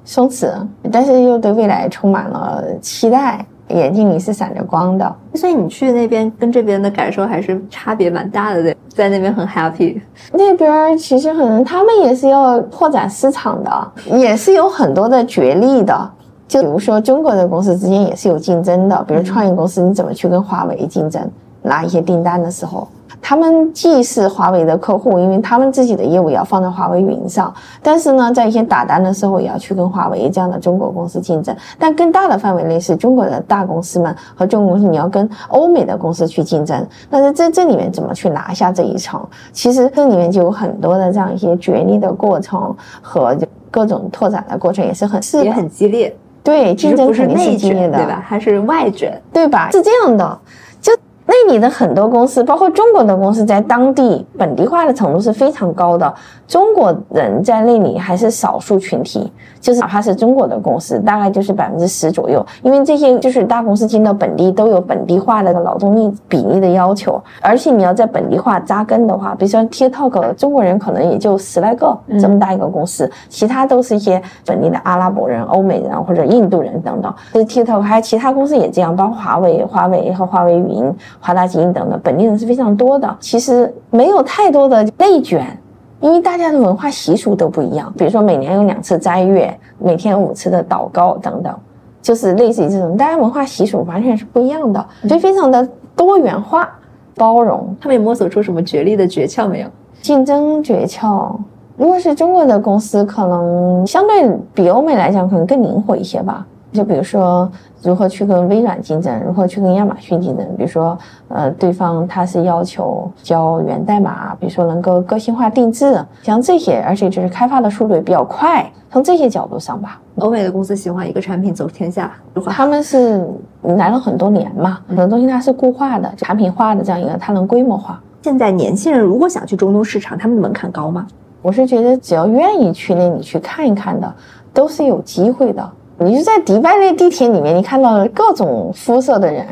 松弛，但是又对未来充满了期待，眼睛里是闪着光的。所以你去那边跟这边的感受还是差别蛮大的，对，在那边很 happy。那边其实可能他们也是要拓展市场的，也是有很多的角力的。就比如说中国的公司之间也是有竞争的，比如创业公司，你怎么去跟华为竞争，拿一些订单的时候。他们既是华为的客户，因为他们自己的业务也要放在华为云上，但是呢，在一些打单的时候也要去跟华为这样的中国公司竞争。但更大的范围内是中国的大公司们和中国公司，你要跟欧美的公司去竞争。但是在这里面怎么去拿下这一层？其实这里面就有很多的这样一些角力的过程和各种拓展的过程，也是很也很激烈。对，竞争肯定是激烈的，对吧？还是外卷，对吧？是这样的。那里的很多公司，包括中国的公司，在当地本地化的程度是非常高的。中国人在那里还是少数群体，就是哪怕是中国的公司，大概就是百分之十左右。因为这些就是大公司进到本地都有本地化的劳动力比例的要求，而且你要在本地化扎根的话，比如说 TikTok，中国人可能也就十来个这么大一个公司，其他都是一些本地的阿拉伯人、欧美人或者印度人等等。这 TikTok 还有其他公司也这样，包括华为、华为和华为云。大基因等等，本地人是非常多的。其实没有太多的内卷，因为大家的文化习俗都不一样。比如说，每年有两次斋月，每天五次的祷告等等，就是类似于这种，大家文化习俗完全是不一样的，所以非常的多元化、包容。他们也摸索出什么绝力的诀窍没有？竞争诀窍，如果是中国的公司，可能相对比欧美来讲，可能更灵活一些吧。就比如说，如何去跟微软竞争，如何去跟亚马逊竞争。比如说，呃，对方他是要求交源代码，比如说能够个性化定制，像这些，而且就是开发的速度也比较快。从这些角度上吧，欧美的公司喜欢一个产品走天下，他们是来了很多年嘛，很多东西它是固化的、产品化的这样一个，它能规模化。现在年轻人如果想去中东市场，他们的门槛高吗？我是觉得只要愿意去那里去看一看的，都是有机会的。你就在迪拜那地铁里面，你看到了各种肤色的人，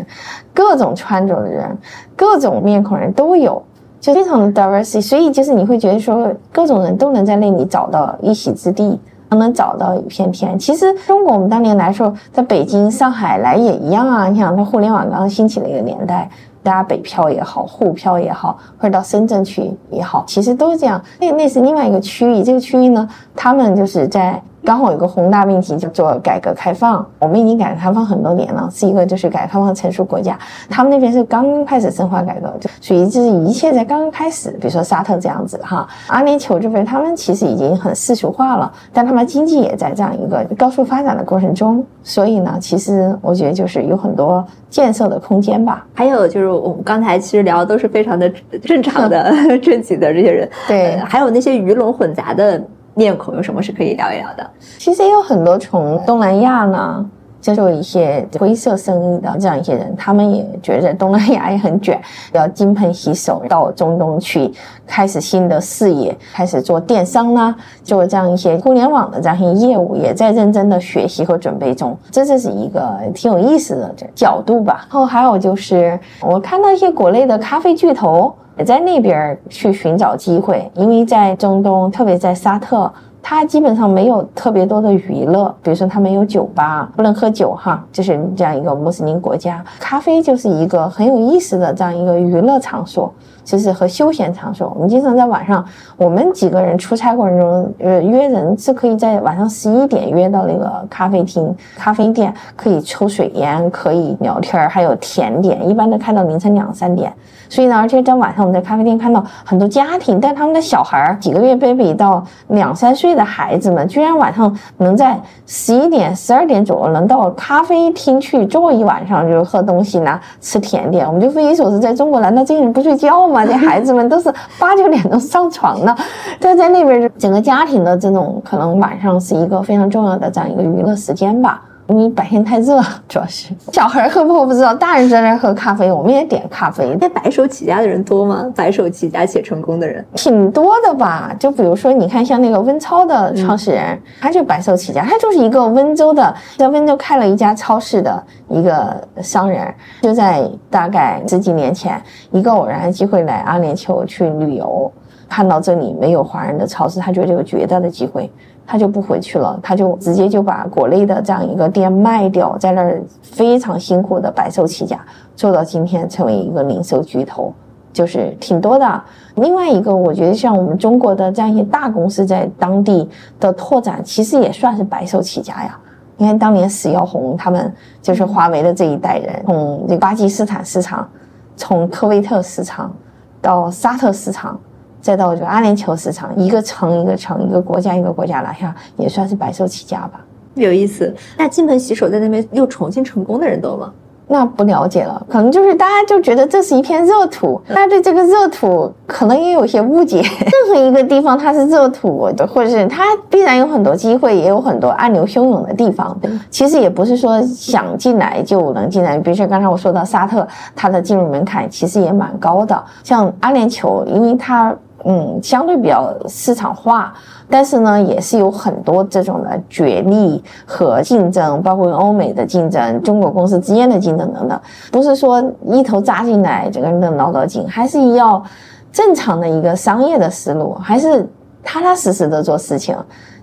各种穿着的人，各种面孔人都有，就非常的 diversity。所以就是你会觉得说，各种人都能在那里找到一席之地，能找到一片天。其实中国我们当年来说，在北京、上海来也一样啊。你想，在互联网刚刚兴起的一个年代，大家北漂也好，沪漂也好，或者到深圳去也好，其实都是这样。那那是另外一个区域，这个区域呢，他们就是在。刚好有个宏大命题叫做改革开放，我们已经改革开放很多年了，是一个就是改革开放成熟国家。他们那边是刚刚开始深化改革，就属于就是一切在刚刚开始。比如说沙特这样子哈，阿联酋这边他们其实已经很世俗化了，但他们经济也在这样一个高速发展的过程中。所以呢，其实我觉得就是有很多建设的空间吧。还有就是我们刚才其实聊的都是非常的正常的 正经的这些人，对，还有那些鱼龙混杂的。面孔有什么是可以聊一聊的？其实也有很多从东南亚呢接受一些灰色生意的这样一些人，他们也觉得东南亚也很卷，要金盆洗手到中东去开始新的事业，开始做电商呢，做这样一些互联网的这样一些业务，也在认真的学习和准备中。这就是一个挺有意思的角度吧。然后还有就是我看到一些国内的咖啡巨头。也在那边去寻找机会，因为在中东，特别在沙特。它基本上没有特别多的娱乐，比如说它没有酒吧，不能喝酒哈，就是这样一个穆斯林国家。咖啡就是一个很有意思的这样一个娱乐场所，就是和休闲场所。我们经常在晚上，我们几个人出差过程中，呃，约人是可以在晚上十一点约到那个咖啡厅、咖啡店，可以抽水烟，可以聊天，还有甜点，一般都开到凌晨两三点。所以呢，而且在晚上我们在咖啡店看到很多家庭带他们的小孩儿，几个月 baby 到两三岁的孩子们，居然晚上能在十一点、十二点左右能到咖啡厅去坐一晚上，就是喝东西呢，吃甜点。我们就匪夷所思，在中国难道这些人不睡觉吗？这孩子们都是八九点钟上床呢，但在那边整个家庭的这种可能晚上是一个非常重要的这样一个娱乐时间吧。因为白天太热，主要是小孩喝不喝不知道，大人在那喝咖啡，我们也点咖啡。那白手起家的人多吗？白手起家且成功的人挺多的吧？就比如说，你看像那个温超的创始人，他就白手起家，他就是一个温州的，在温州开了一家超市的一个商人，就在大概十几年前，一个偶然的机会来阿联酋去旅游，看到这里没有华人的超市，他觉得有绝大的机会。他就不回去了，他就直接就把国内的这样一个店卖掉，在那儿非常辛苦的白手起家，做到今天成为一个零售巨头，就是挺多的。另外一个，我觉得像我们中国的这样一些大公司在当地的拓展，其实也算是白手起家呀。你看当年史耀红他们就是华为的这一代人，从这巴基斯坦市场，从科威特市场到沙特市场。再到这个阿联酋市场，一个城一个城，一个国家一个国家拿下，也算是白手起家吧。有意思。那金盆洗手在那边又重新成功的人多吗？那不了解了，可能就是大家就觉得这是一片热土，大家对这个热土可能也有些误解。任何一个地方它是热土的，或者是它必然有很多机会，也有很多暗流汹涌的地方。其实也不是说想进来就能进来。比如说刚才我说到沙特，它的进入门槛其实也蛮高的。像阿联酋，因为它。嗯，相对比较市场化，但是呢，也是有很多这种的角力和竞争，包括欧美的竞争、中国公司之间的竞争等等。不是说一头扎进来，整个人都挠到劲，还是要正常的一个商业的思路，还是踏踏实实的做事情。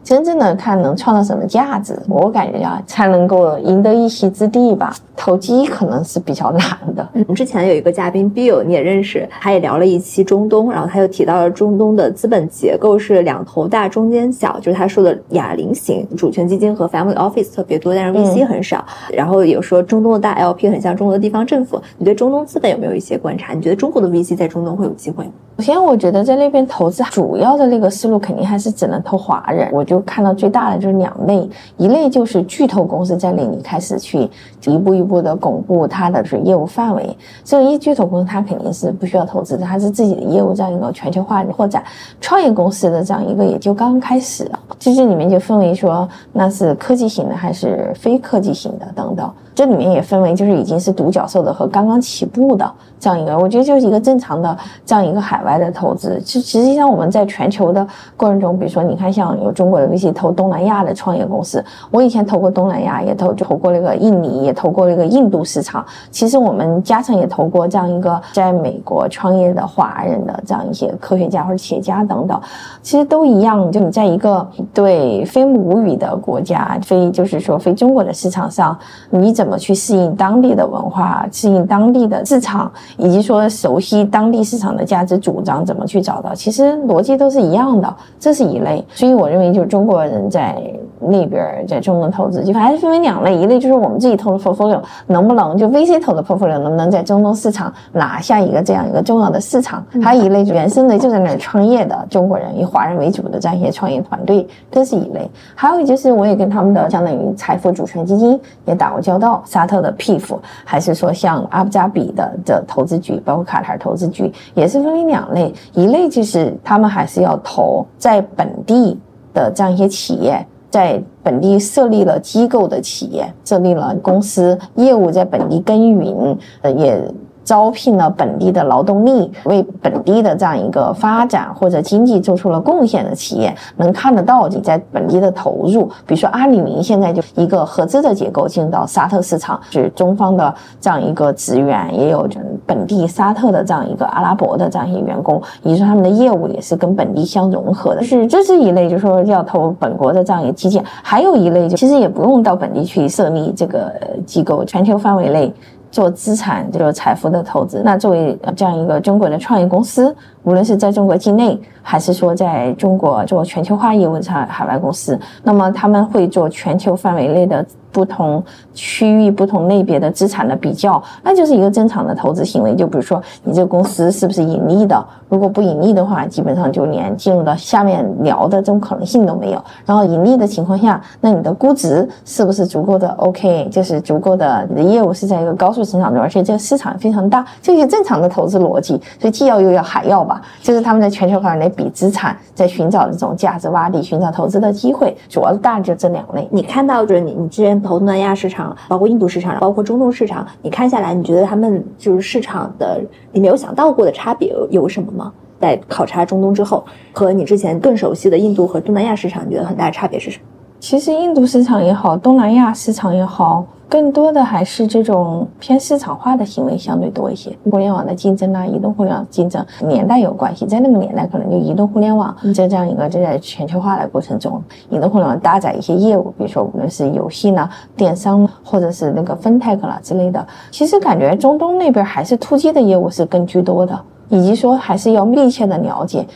真正的看能创造什么价值，我感觉啊，才能够赢得一席之地吧。投机可能是比较难的。我们之前有一个嘉宾 Bill，你也认识，他也聊了一期中东，然后他又提到了中东的资本结构是两头大中间小，就是他说的哑铃型主权基金和 Family Office 特别多，但是 VC 很少。然后有说中东的大 LP 很像中国的地方政府。你对中东资本有没有一些观察？你觉得中国的 VC 在中东会有机会吗？首先，我觉得在那边投资主要的那个思路肯定还是只能投华人。我就看到最大的就是两类，一类就是巨头公司在那里开始去一步一步的巩固它的是业务范围。这个一巨头公司它肯定是不需要投资的，它是自己的业务这样一个全球化的扩展。创业公司的这样一个也就刚刚开始，其实里面就分为说那是科技型的还是非科技型的等等。这里面也分为就是已经是独角兽的和刚刚起步的这样一个，我觉得就是一个正常的这样一个海外的投资。其实际上我们在全球的过程中，比如说你看像有中国的 VC 投东南亚的创业公司，我以前投过东南亚，也投投过那个印尼，也投过那个印度市场。其实我们嘉诚也投过这样一个在美国创业的华人的这样一些科学家或者企业家等等，其实都一样，就你在一个对非母语的国家，非就是说非中国的市场上，你怎么去适应当地的文化，适应当地的市场，以及说熟悉当地市场的价值主张，怎么去找到？其实逻辑都是一样的，这是一类。所以我认为，就是中国人在那边在中东投资，就还是分为两类，一类就是我们自己投的 portfolio 能不能就 VC 投的 portfolio 能不能在中东市场拿下一个这样一个重要的市场？还有一类原生的就在那儿创业的中国人，以华人为主的这样一些创业团队，这是一类。还有就是我也跟他们的相当于财富主权基金也打过交道。沙特的 PIF，还是说像阿布扎比的的投资局，包括卡塔尔投资局，也是分为两类。一类就是他们还是要投在本地的这样一些企业，在本地设立了机构的企业，设立了公司业务在本地耕耘，呃，也招聘了本地的劳动力，为本地的这样一个发展或者经济做出了贡献的企业，能看得到你在本地的投入。比如说阿里云现在就一个合资的结构进入到沙特市场，是中方的这样一个职员，也有本地沙特的这样一个阿拉伯的这样一些员工，也就是他们的业务也是跟本地相融合的。是这是一类，就是说要投本国的这样一个基建。还有一类就其实也不用到本地去设立这个机构，全球范围内。做资产就是财富的投资。那作为这样一个中国的创业公司，无论是在中国境内，还是说在中国做全球化业务的海外公司，那么他们会做全球范围内的。不同区域、不同类别的资产的比较，那就是一个正常的投资行为。就比如说，你这个公司是不是盈利的？如果不盈利的话，基本上就连进入到下面聊的这种可能性都没有。然后盈利的情况下，那你的估值是不是足够的 OK？就是足够的，你的业务是在一个高速成长中，而且这个市场非常大，这些正常的投资逻辑。所以既要又要还要吧，就是他们在全球范围内比资产，在寻找这种价值洼地，寻找投资的机会。主要大就这两类。你看到就是你你之前。投东南亚市场，包括印度市场，包括中东市场，你看下来，你觉得他们就是市场的你没有想到过的差别有什么吗？在考察中东之后，和你之前更熟悉的印度和东南亚市场，你觉得很大的差别是什么？其实印度市场也好，东南亚市场也好。更多的还是这种偏市场化的行为相对多一些，互联网的竞争啊，移动互联网竞争年代有关系，在那个年代可能就移动互联网在这样一个正在全球化的过程中，移动互联网搭载一些业务，比如说无论是游戏呢、电商或者是那个 FinTech 啦之类的，其实感觉中东那边还是突击的业务是更居多的，以及说还是要密切的了解。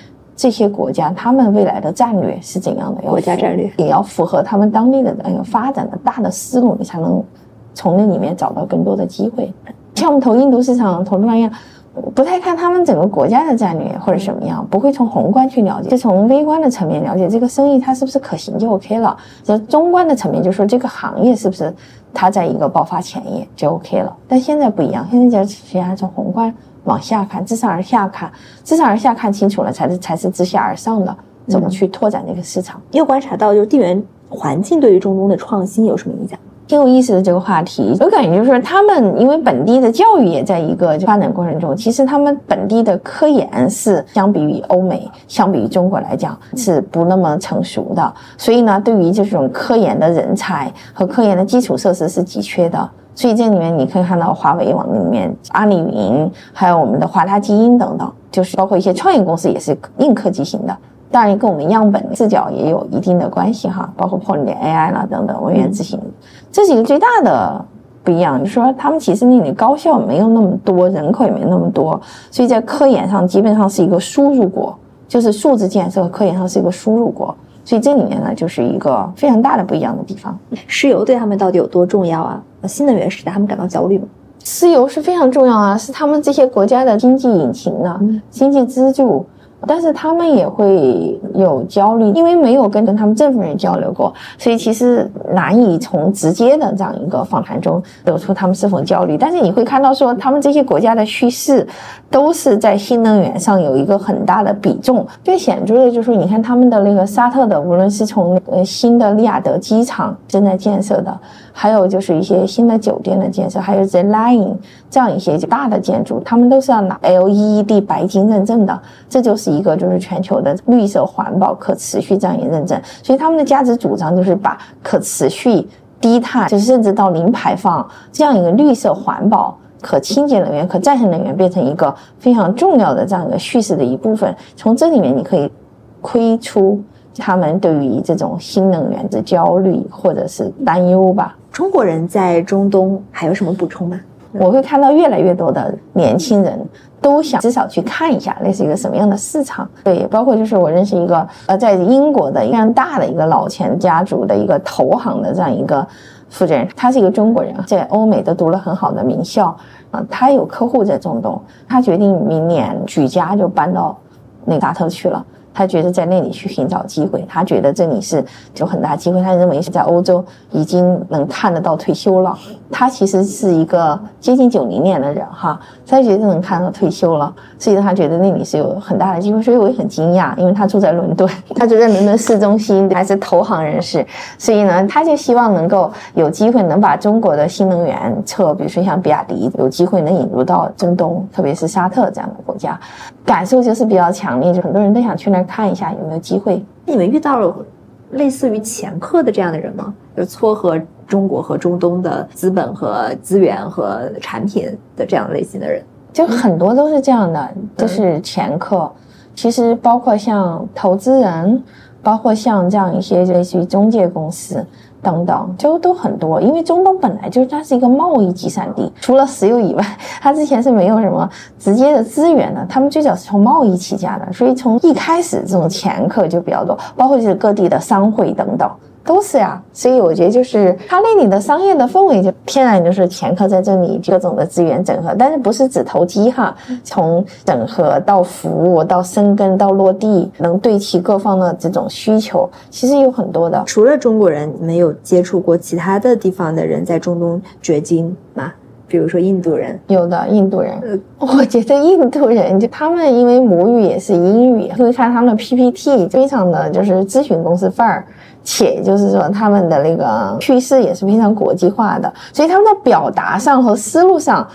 这些国家他们未来的战略是怎样的？国家战略也要符合他们当地的那个发展的大的思路，你才能从那里面找到更多的机会。像我们投印度市场、投东南亚，不太看他们整个国家的战略或者什么样，不会从宏观去了解，就从微观的层面了解这个生意它是不是可行就 OK 了。这中观的层面就说这个行业是不是它在一个爆发前夜就 OK 了。但现在不一样，现在就实际上从宏观。往下看，自上而下看，自上而下看清楚了，才是才是自下而上的，怎么去拓展这个市场？你有观察到，就是地缘环境对于中东的创新有什么影响？挺有意思的这个话题，我感觉就是，他们因为本地的教育也在一个发展过程中，其实他们本地的科研是相比于欧美，相比于中国来讲是不那么成熟的，所以呢，对于这种科研的人才和科研的基础设施是急缺的。所以这里面你可以看到华为网里面、阿里云，还有我们的华大基因等等，就是包括一些创业公司也是硬科技型的。当然跟我们样本视角也有一定的关系哈，包括 Point AI 啦等等，文员执行，这是一个最大的不一样。就是说他们其实那里高校没有那么多，人口也没那么多，所以在科研上基本上是一个输入国，就是数字建设和科研上是一个输入国。所以这里面呢，就是一个非常大的不一样的地方。石油对他们到底有多重要啊？新能源时代他们感到焦虑吗？石油是非常重要啊，是他们这些国家的经济引擎呢，经济支柱。但是他们也会有焦虑，因为没有跟跟他们政府人交流过，所以其实难以从直接的这样一个访谈中得出他们是否焦虑。但是你会看到说，他们这些国家的趋势都是在新能源上有一个很大的比重。最显著的就是，你看他们的那个沙特的，无论是从呃新的利雅得机场正在建设的。还有就是一些新的酒店的建设，还有 The Line 这样一些大的建筑，他们都是要拿 LED 白金认证的，这就是一个就是全球的绿色环保可持续这样一个认证。所以他们的价值主张就是把可持续、低碳，就是甚至到零排放这样一个绿色环保、可清洁能源、可再生能源变成一个非常重要的这样一个叙事的一部分。从这里面你可以窥出他们对于这种新能源的焦虑或者是担忧吧。中国人在中东还有什么补充吗？我会看到越来越多的年轻人都想至少去看一下，那是一个什么样的市场。对，包括就是我认识一个呃，在英国的非常大的一个老钱家族的一个投行的这样一个负责人，他是一个中国人，在欧美都读了很好的名校啊，他有客户在中东，他决定明年举家就搬到那达特去了。他觉得在那里去寻找机会，他觉得这里是有很大机会。他认为是在欧洲已经能看得到退休了。他其实是一个接近九零年的人哈，他觉得能看到退休了，所以他觉得那里是有很大的机会。所以我也很惊讶，因为他住在伦敦，他住在伦敦市中心，还是投行人士，所以呢，他就希望能够有机会能把中国的新能源车，比如说像比亚迪，有机会能引入到中东，特别是沙特这样的国家，感受就是比较强烈，就很多人都想去那。看一下有没有机会？你们遇到了类似于前客的这样的人吗？就撮合中国和中东的资本和资源和产品的这样类型的人，就很多都是这样的，就是前客。其实包括像投资人，包括像这样一些类似于中介公司。等等，就都很多，因为中东本来就是它是一个贸易集散地，除了石油以外，它之前是没有什么直接的资源的。他们最早是从贸易起家的，所以从一开始这种前客就比较多，包括就是各地的商会等等。都是呀，所以我觉得就是它那里的商业的氛围就天然就是前科在这里各种的资源整合，但是不是只投机哈，从整合到服务到生根到落地，能对齐各方的这种需求，其实有很多的。除了中国人，没有接触过其他的地方的人在中东掘金吗？比如说印度人，有的印度人，我觉得印度人就他们因为母语也是英语，会看他们的 PPT，非常的就是咨询公司范儿。且就是说，他们的那个趋势也是非常国际化的，所以他们在表达上和思路上，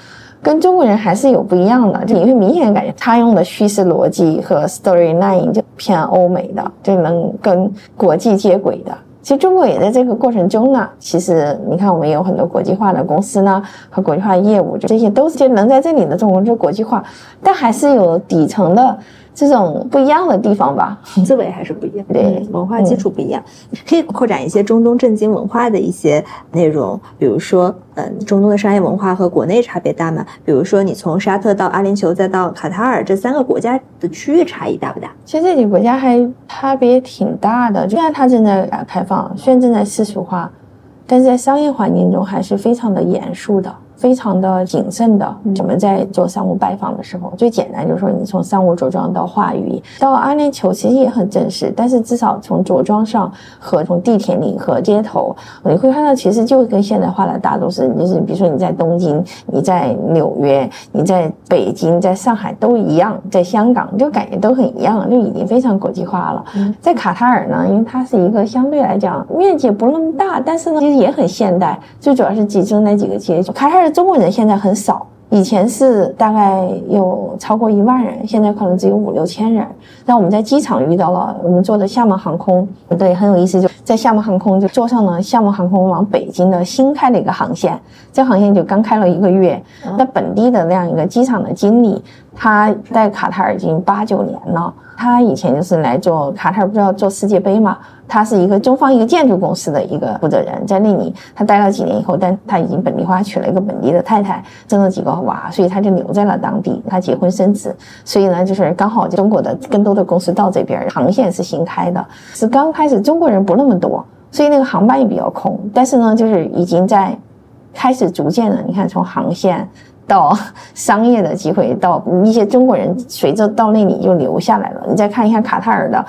跟中国人还是有不一样的。就你会明显感觉他用的叙事逻辑和 storyline 就偏欧美的，就能跟国际接轨的。其实中国也在这个过程中呢。其实你看，我们有很多国际化的公司呢，和国际化的业务，这些都是就能在这里的中国就国际化，但还是有底层的。这种不一样的地方吧，思维还是不一样，对，文化基础不一样，可以扩展一些中东政经文化的一些内容，比如说，嗯，中东的商业文化和国内差别大吗？比如说，你从沙特到阿联酋再到卡塔尔这三个国家的区域差异大不大？其实这几个国家还差别挺大的，虽然它正在改革开放，虽然正在世俗化，但是在商业环境中还是非常的严肃的。非常的谨慎的，我们在做商务拜访的时候，最简单就是说，你从商务着装到话语，到阿联酋其实也很正式，但是至少从着装上和从地铁里和街头，你会看到其实就跟现代化的大都市，就是比如说你在东京、你在纽约、你在北京、在上海都一样，在香港就感觉都很一样，就已经非常国际化了。在卡塔尔呢，因为它是一个相对来讲面积不那么大，但是呢其实也很现代，最主要是集中在几个街区，卡塔尔。中国人现在很少，以前是大概有超过一万人，现在可能只有五六千人。那我们在机场遇到了，我们坐的厦门航空，对，很有意思，就在厦门航空就坐上了厦门航空往北京的新开的一个航线，这航线就刚开了一个月。那本地的那样一个机场的经理，他在卡塔尔已经八九年了。他以前就是来做卡塔尔，不知道做世界杯嘛？他是一个中方一个建筑公司的一个负责人，在那里他待了几年以后，但他已经本地化，娶了一个本地的太太，生了几个娃，所以他就留在了当地。他结婚生子，所以呢，就是刚好中国的更多的公司到这边，航线是新开的，是刚开始中国人不那么多，所以那个航班也比较空。但是呢，就是已经在开始逐渐的，你看从航线。到商业的机会，到一些中国人随着到那里就留下来了。你再看一下卡塔尔的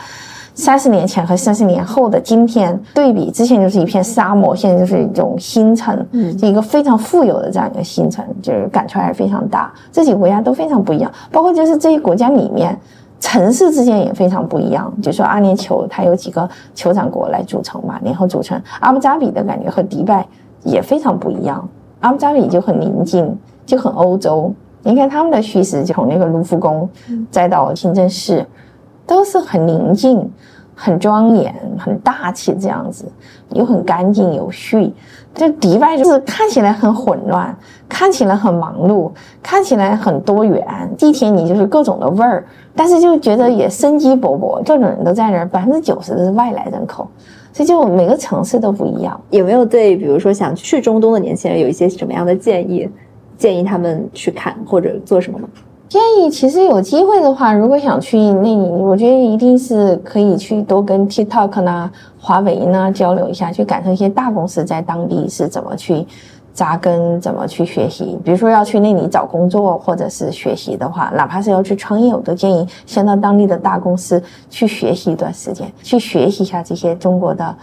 三十年前和三十年后的今天对比，之前就是一片沙漠，现在就是一种新城，一个非常富有的这样一个新城，就是感触还是非常大。这几个国家都非常不一样，包括就是这些国家里面城市之间也非常不一样。就说阿联酋，它有几个酋长国来组成嘛，联合组成。阿布扎比的感觉和迪拜也非常不一样，阿布扎比就很宁静。就很欧洲，你看他们的叙事，就从那个卢浮宫，再到清真寺，都是很宁静、很庄严、很大气这样子，又很干净有序。就迪拜就是看起来很混乱，看起来很忙碌，看起来很多元。地铁你就是各种的味儿，但是就觉得也生机勃勃，各种人都在那儿，百分之九十都是外来人口，所以就每个城市都不一样。有没有对比如说想去中东的年轻人有一些什么样的建议？建议他们去看或者做什么吗？建议其实有机会的话，如果想去那里，我觉得一定是可以去多跟 TikTok 呢、华为呢交流一下，去感受一些大公司在当地是怎么去扎根，怎么去学习。比如说要去那里找工作或者是学习的话，哪怕是要去创业，我都建议先到当地的大公司去学习一段时间，去学习一下这些中国的。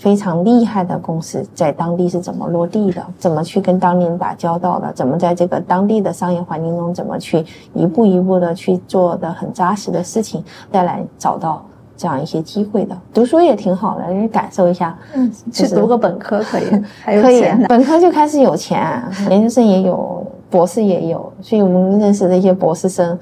非常厉害的公司在当地是怎么落地的？怎么去跟当地人打交道的？怎么在这个当地的商业环境中，怎么去一步一步的去做的很扎实的事情，再来找到这样一些机会的？读书也挺好的，你感受一下。嗯，去读个本科可以，还有钱。本科就开始有钱，研究生也有，博士也有，所以我们认识的一些博士生，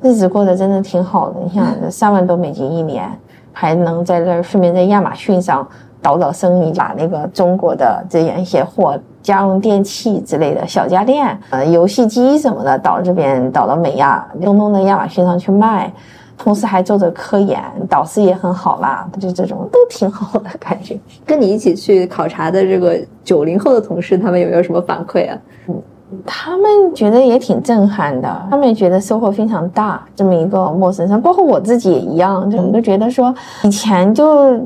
日子过得真的挺好的。你想，三万多美金一年，还能在这儿顺便在亚马逊上。倒倒生意，把那个中国的这样一些货，家用电器之类的小家电，呃，游戏机什么的，导这边倒到美亚、中东的亚马逊上去卖，同时还做着科研，导师也很好啦，就这种都挺好的感觉。跟你一起去考察的这个九零后的同事，他们有没有什么反馈啊？嗯，他们觉得也挺震撼的，他们也觉得收获非常大。这么一个陌生人，包括我自己也一样，我们都觉得说以前就。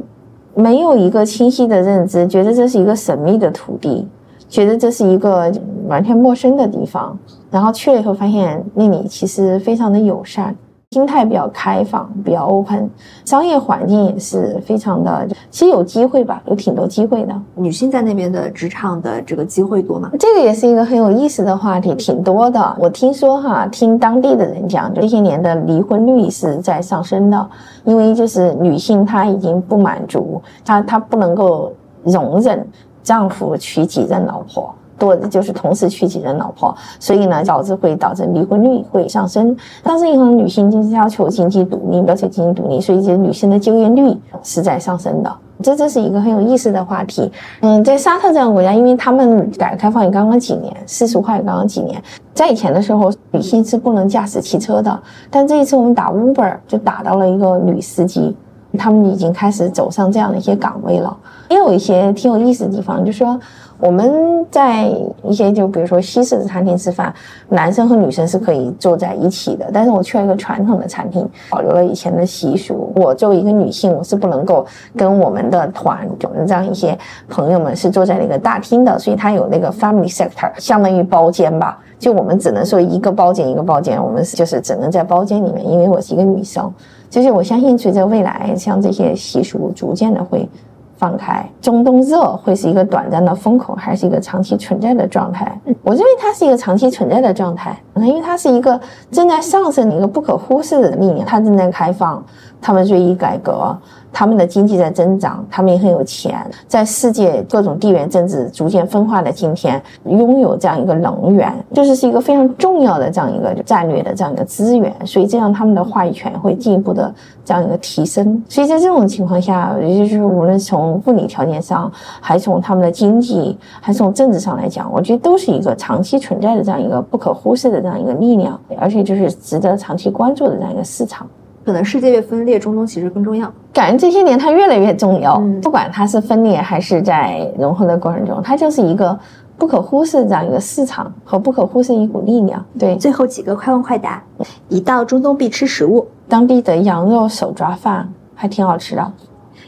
没有一个清晰的认知，觉得这是一个神秘的土地，觉得这是一个完全陌生的地方。然后去了以后，发现那里其实非常的友善。心态比较开放，比较 open，商业环境也是非常的，其实有机会吧，有挺多机会的。女性在那边的职场的这个机会多吗？这个也是一个很有意思的话题，挺多的。我听说哈，听当地的人讲，这些年的离婚率是在上升的，因为就是女性她已经不满足，她她不能够容忍丈夫娶几任老婆。多的就是同时娶几任老婆，所以呢，导致会导致离婚率会上升。当时银行女性就是要求经济独立，要求经济独立，所以这女性的就业率是在上升的。这这是一个很有意思的话题。嗯，在沙特这样国家，因为他们改革开放也刚刚几年，世俗化也刚刚几年，在以前的时候，女性是不能驾驶汽车的，但这一次我们打 Uber 就打到了一个女司机，他们已经开始走上这样的一些岗位了。也有一些挺有意思的地方，就是说。我们在一些就比如说西式的餐厅吃饭，男生和女生是可以坐在一起的。但是我去了一个传统的餐厅，保留了以前的习俗。我作为一个女性，我是不能够跟我们的团，就这样一些朋友们是坐在那个大厅的。所以它有那个 family sector，相当于包间吧。就我们只能说一个包间一个包间，我们就是只能在包间里面，因为我是一个女生。就是我相信随着未来，像这些习俗逐渐的会。放开，中东热会是一个短暂的风口，还是一个长期存在的状态？我认为它是一个长期存在的状态，因为它是一个正在上升的一个不可忽视的力量，它正在开放，他们锐意改革。他们的经济在增长，他们也很有钱。在世界各种地缘政治逐渐分化的今天，拥有这样一个能源，就是是一个非常重要的这样一个战略的这样一个资源。所以，这样他们的话语权会进一步的这样一个提升。所以在这种情况下，也就是无论从物理条件上，还是从他们的经济，还是从政治上来讲，我觉得都是一个长期存在的这样一个不可忽视的这样一个力量，而且就是值得长期关注的这样一个市场。可能世界越分裂，中东其实更重要。感觉这些年它越来越重要，不管它是分裂还是在融合的过程中，它就是一个不可忽视这样一个市场和不可忽视一股力量。对，最后几个快问快答：一到中东必吃食物，当地的羊肉手抓饭还挺好吃的。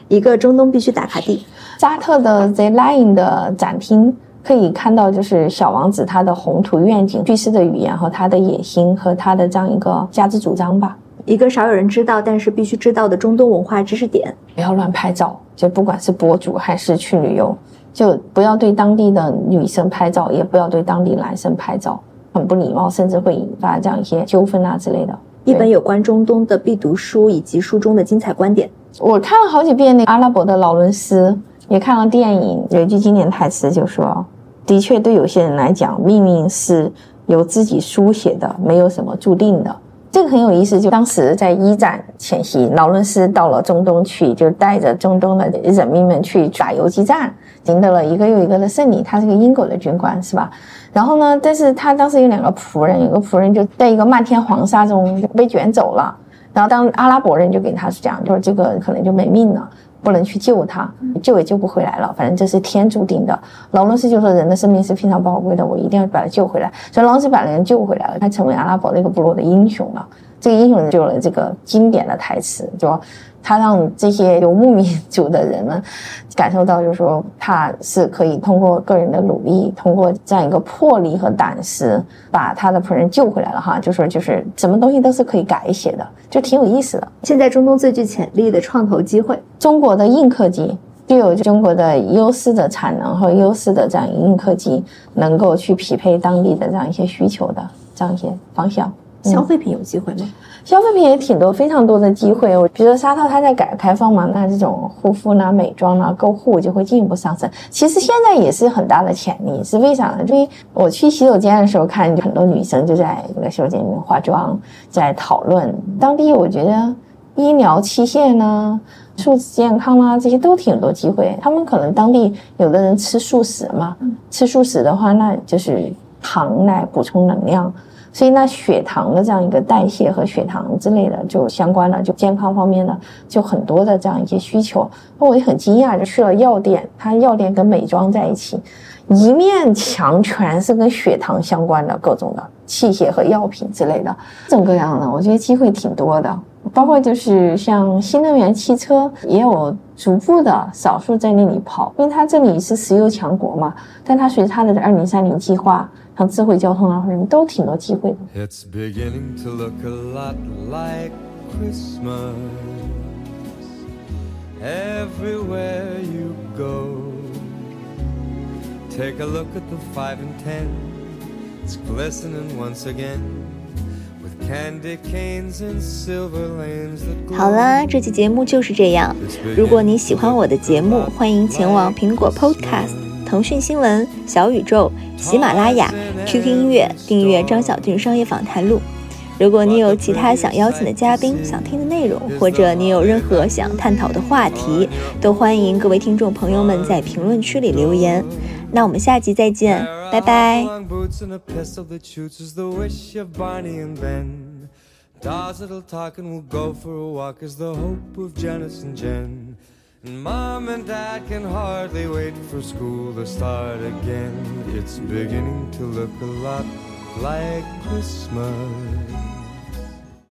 一个中东必须打卡地，沙特的 The Line 的展厅可以看到，就是小王子他的宏图愿景、叙事的语言和他的野心和他的这样一个价值主张吧。一个少有人知道，但是必须知道的中东文化知识点：不要乱拍照，就不管是博主还是去旅游，就不要对当地的女生拍照，也不要对当地男生拍照，很不礼貌，甚至会引发这样一些纠纷啊之类的。一本有关中东的必读书，以及书中的精彩观点。我看了好几遍那阿拉伯的劳伦斯，也看了电影，有一句经典台词就说：“的确，对有些人来讲，命运是由自己书写的，没有什么注定的。”这个很有意思，就当时在一战前夕，劳伦斯到了中东去，就带着中东的人民们去打游击战，赢得了一个又一个的胜利。他是个英国的军官，是吧？然后呢，但是他当时有两个仆人，有个仆人就在一个漫天黄沙中被卷走了。然后当阿拉伯人就给他讲，就是这个可能就没命了。不能去救他，救也救不回来了。反正这是天注定的。劳伦斯就说：“人的生命是非常宝贵的，我一定要把他救回来。”所以劳伦斯把人救回来了，他成为阿拉伯那个部落的英雄了。这个英雄就有了这个经典的台词，就说：“他让这些游牧民族的人们 感受到，就是说他是可以通过个人的努力，通过这样一个魄力和胆识，把他的仆人救回来了哈。就说就是什么东西都是可以改写的，就挺有意思的。现在中东最具潜力的创投机会，中国的硬科技。具有中国的优势的产能和优势的这样硬科技，能够去匹配当地的这样一些需求的这样一些方向。消费品有机会吗？消费品也挺多，非常多的机会。我比如说沙特，它在改革开放嘛，那这种护肤呢、美妆呢、购护就会进一步上升。其实现在也是很大的潜力，是为啥呢？因为我去洗手间的时候，看很多女生就在那个洗手间里面化妆，在讨论当地。我觉得医疗器械呢。数字健康啊，这些都挺多机会。他们可能当地有的人吃素食嘛，吃素食的话，那就是糖来补充能量，所以那血糖的这样一个代谢和血糖之类的就相关了，就健康方面的就很多的这样一些需求。那我也很惊讶，就去了药店，它药店跟美妆在一起，一面墙全是跟血糖相关的各种的器械和药品之类的，各种各样的，我觉得机会挺多的。包括就是像新能源汽车也有逐步的少数在那里跑，因为它这里是石油强国嘛。但它随着它的二零三零计划，像智慧交通啊，什么都挺多机会的。It's beginning to look a lot like Christmas everywhere you go. Take a look at the five and ten, it's glistening once again. 好啦，这期节目就是这样。如果你喜欢我的节目，欢迎前往苹果 Podcast、腾讯新闻、小宇宙、喜马拉雅、QQ 音乐订阅张小俊商业访谈录。如果你有其他想邀请的嘉宾、想听的内容，或者你有任何想探讨的话题，都欢迎各位听众朋友们在评论区里留言。那我们下集再见，拜拜。Dolls that'll talk and we'll go for a walk is the hope of Janice and Jen. Mom and dad can hardly wait for school to start again. It's beginning to look a lot like Christmas.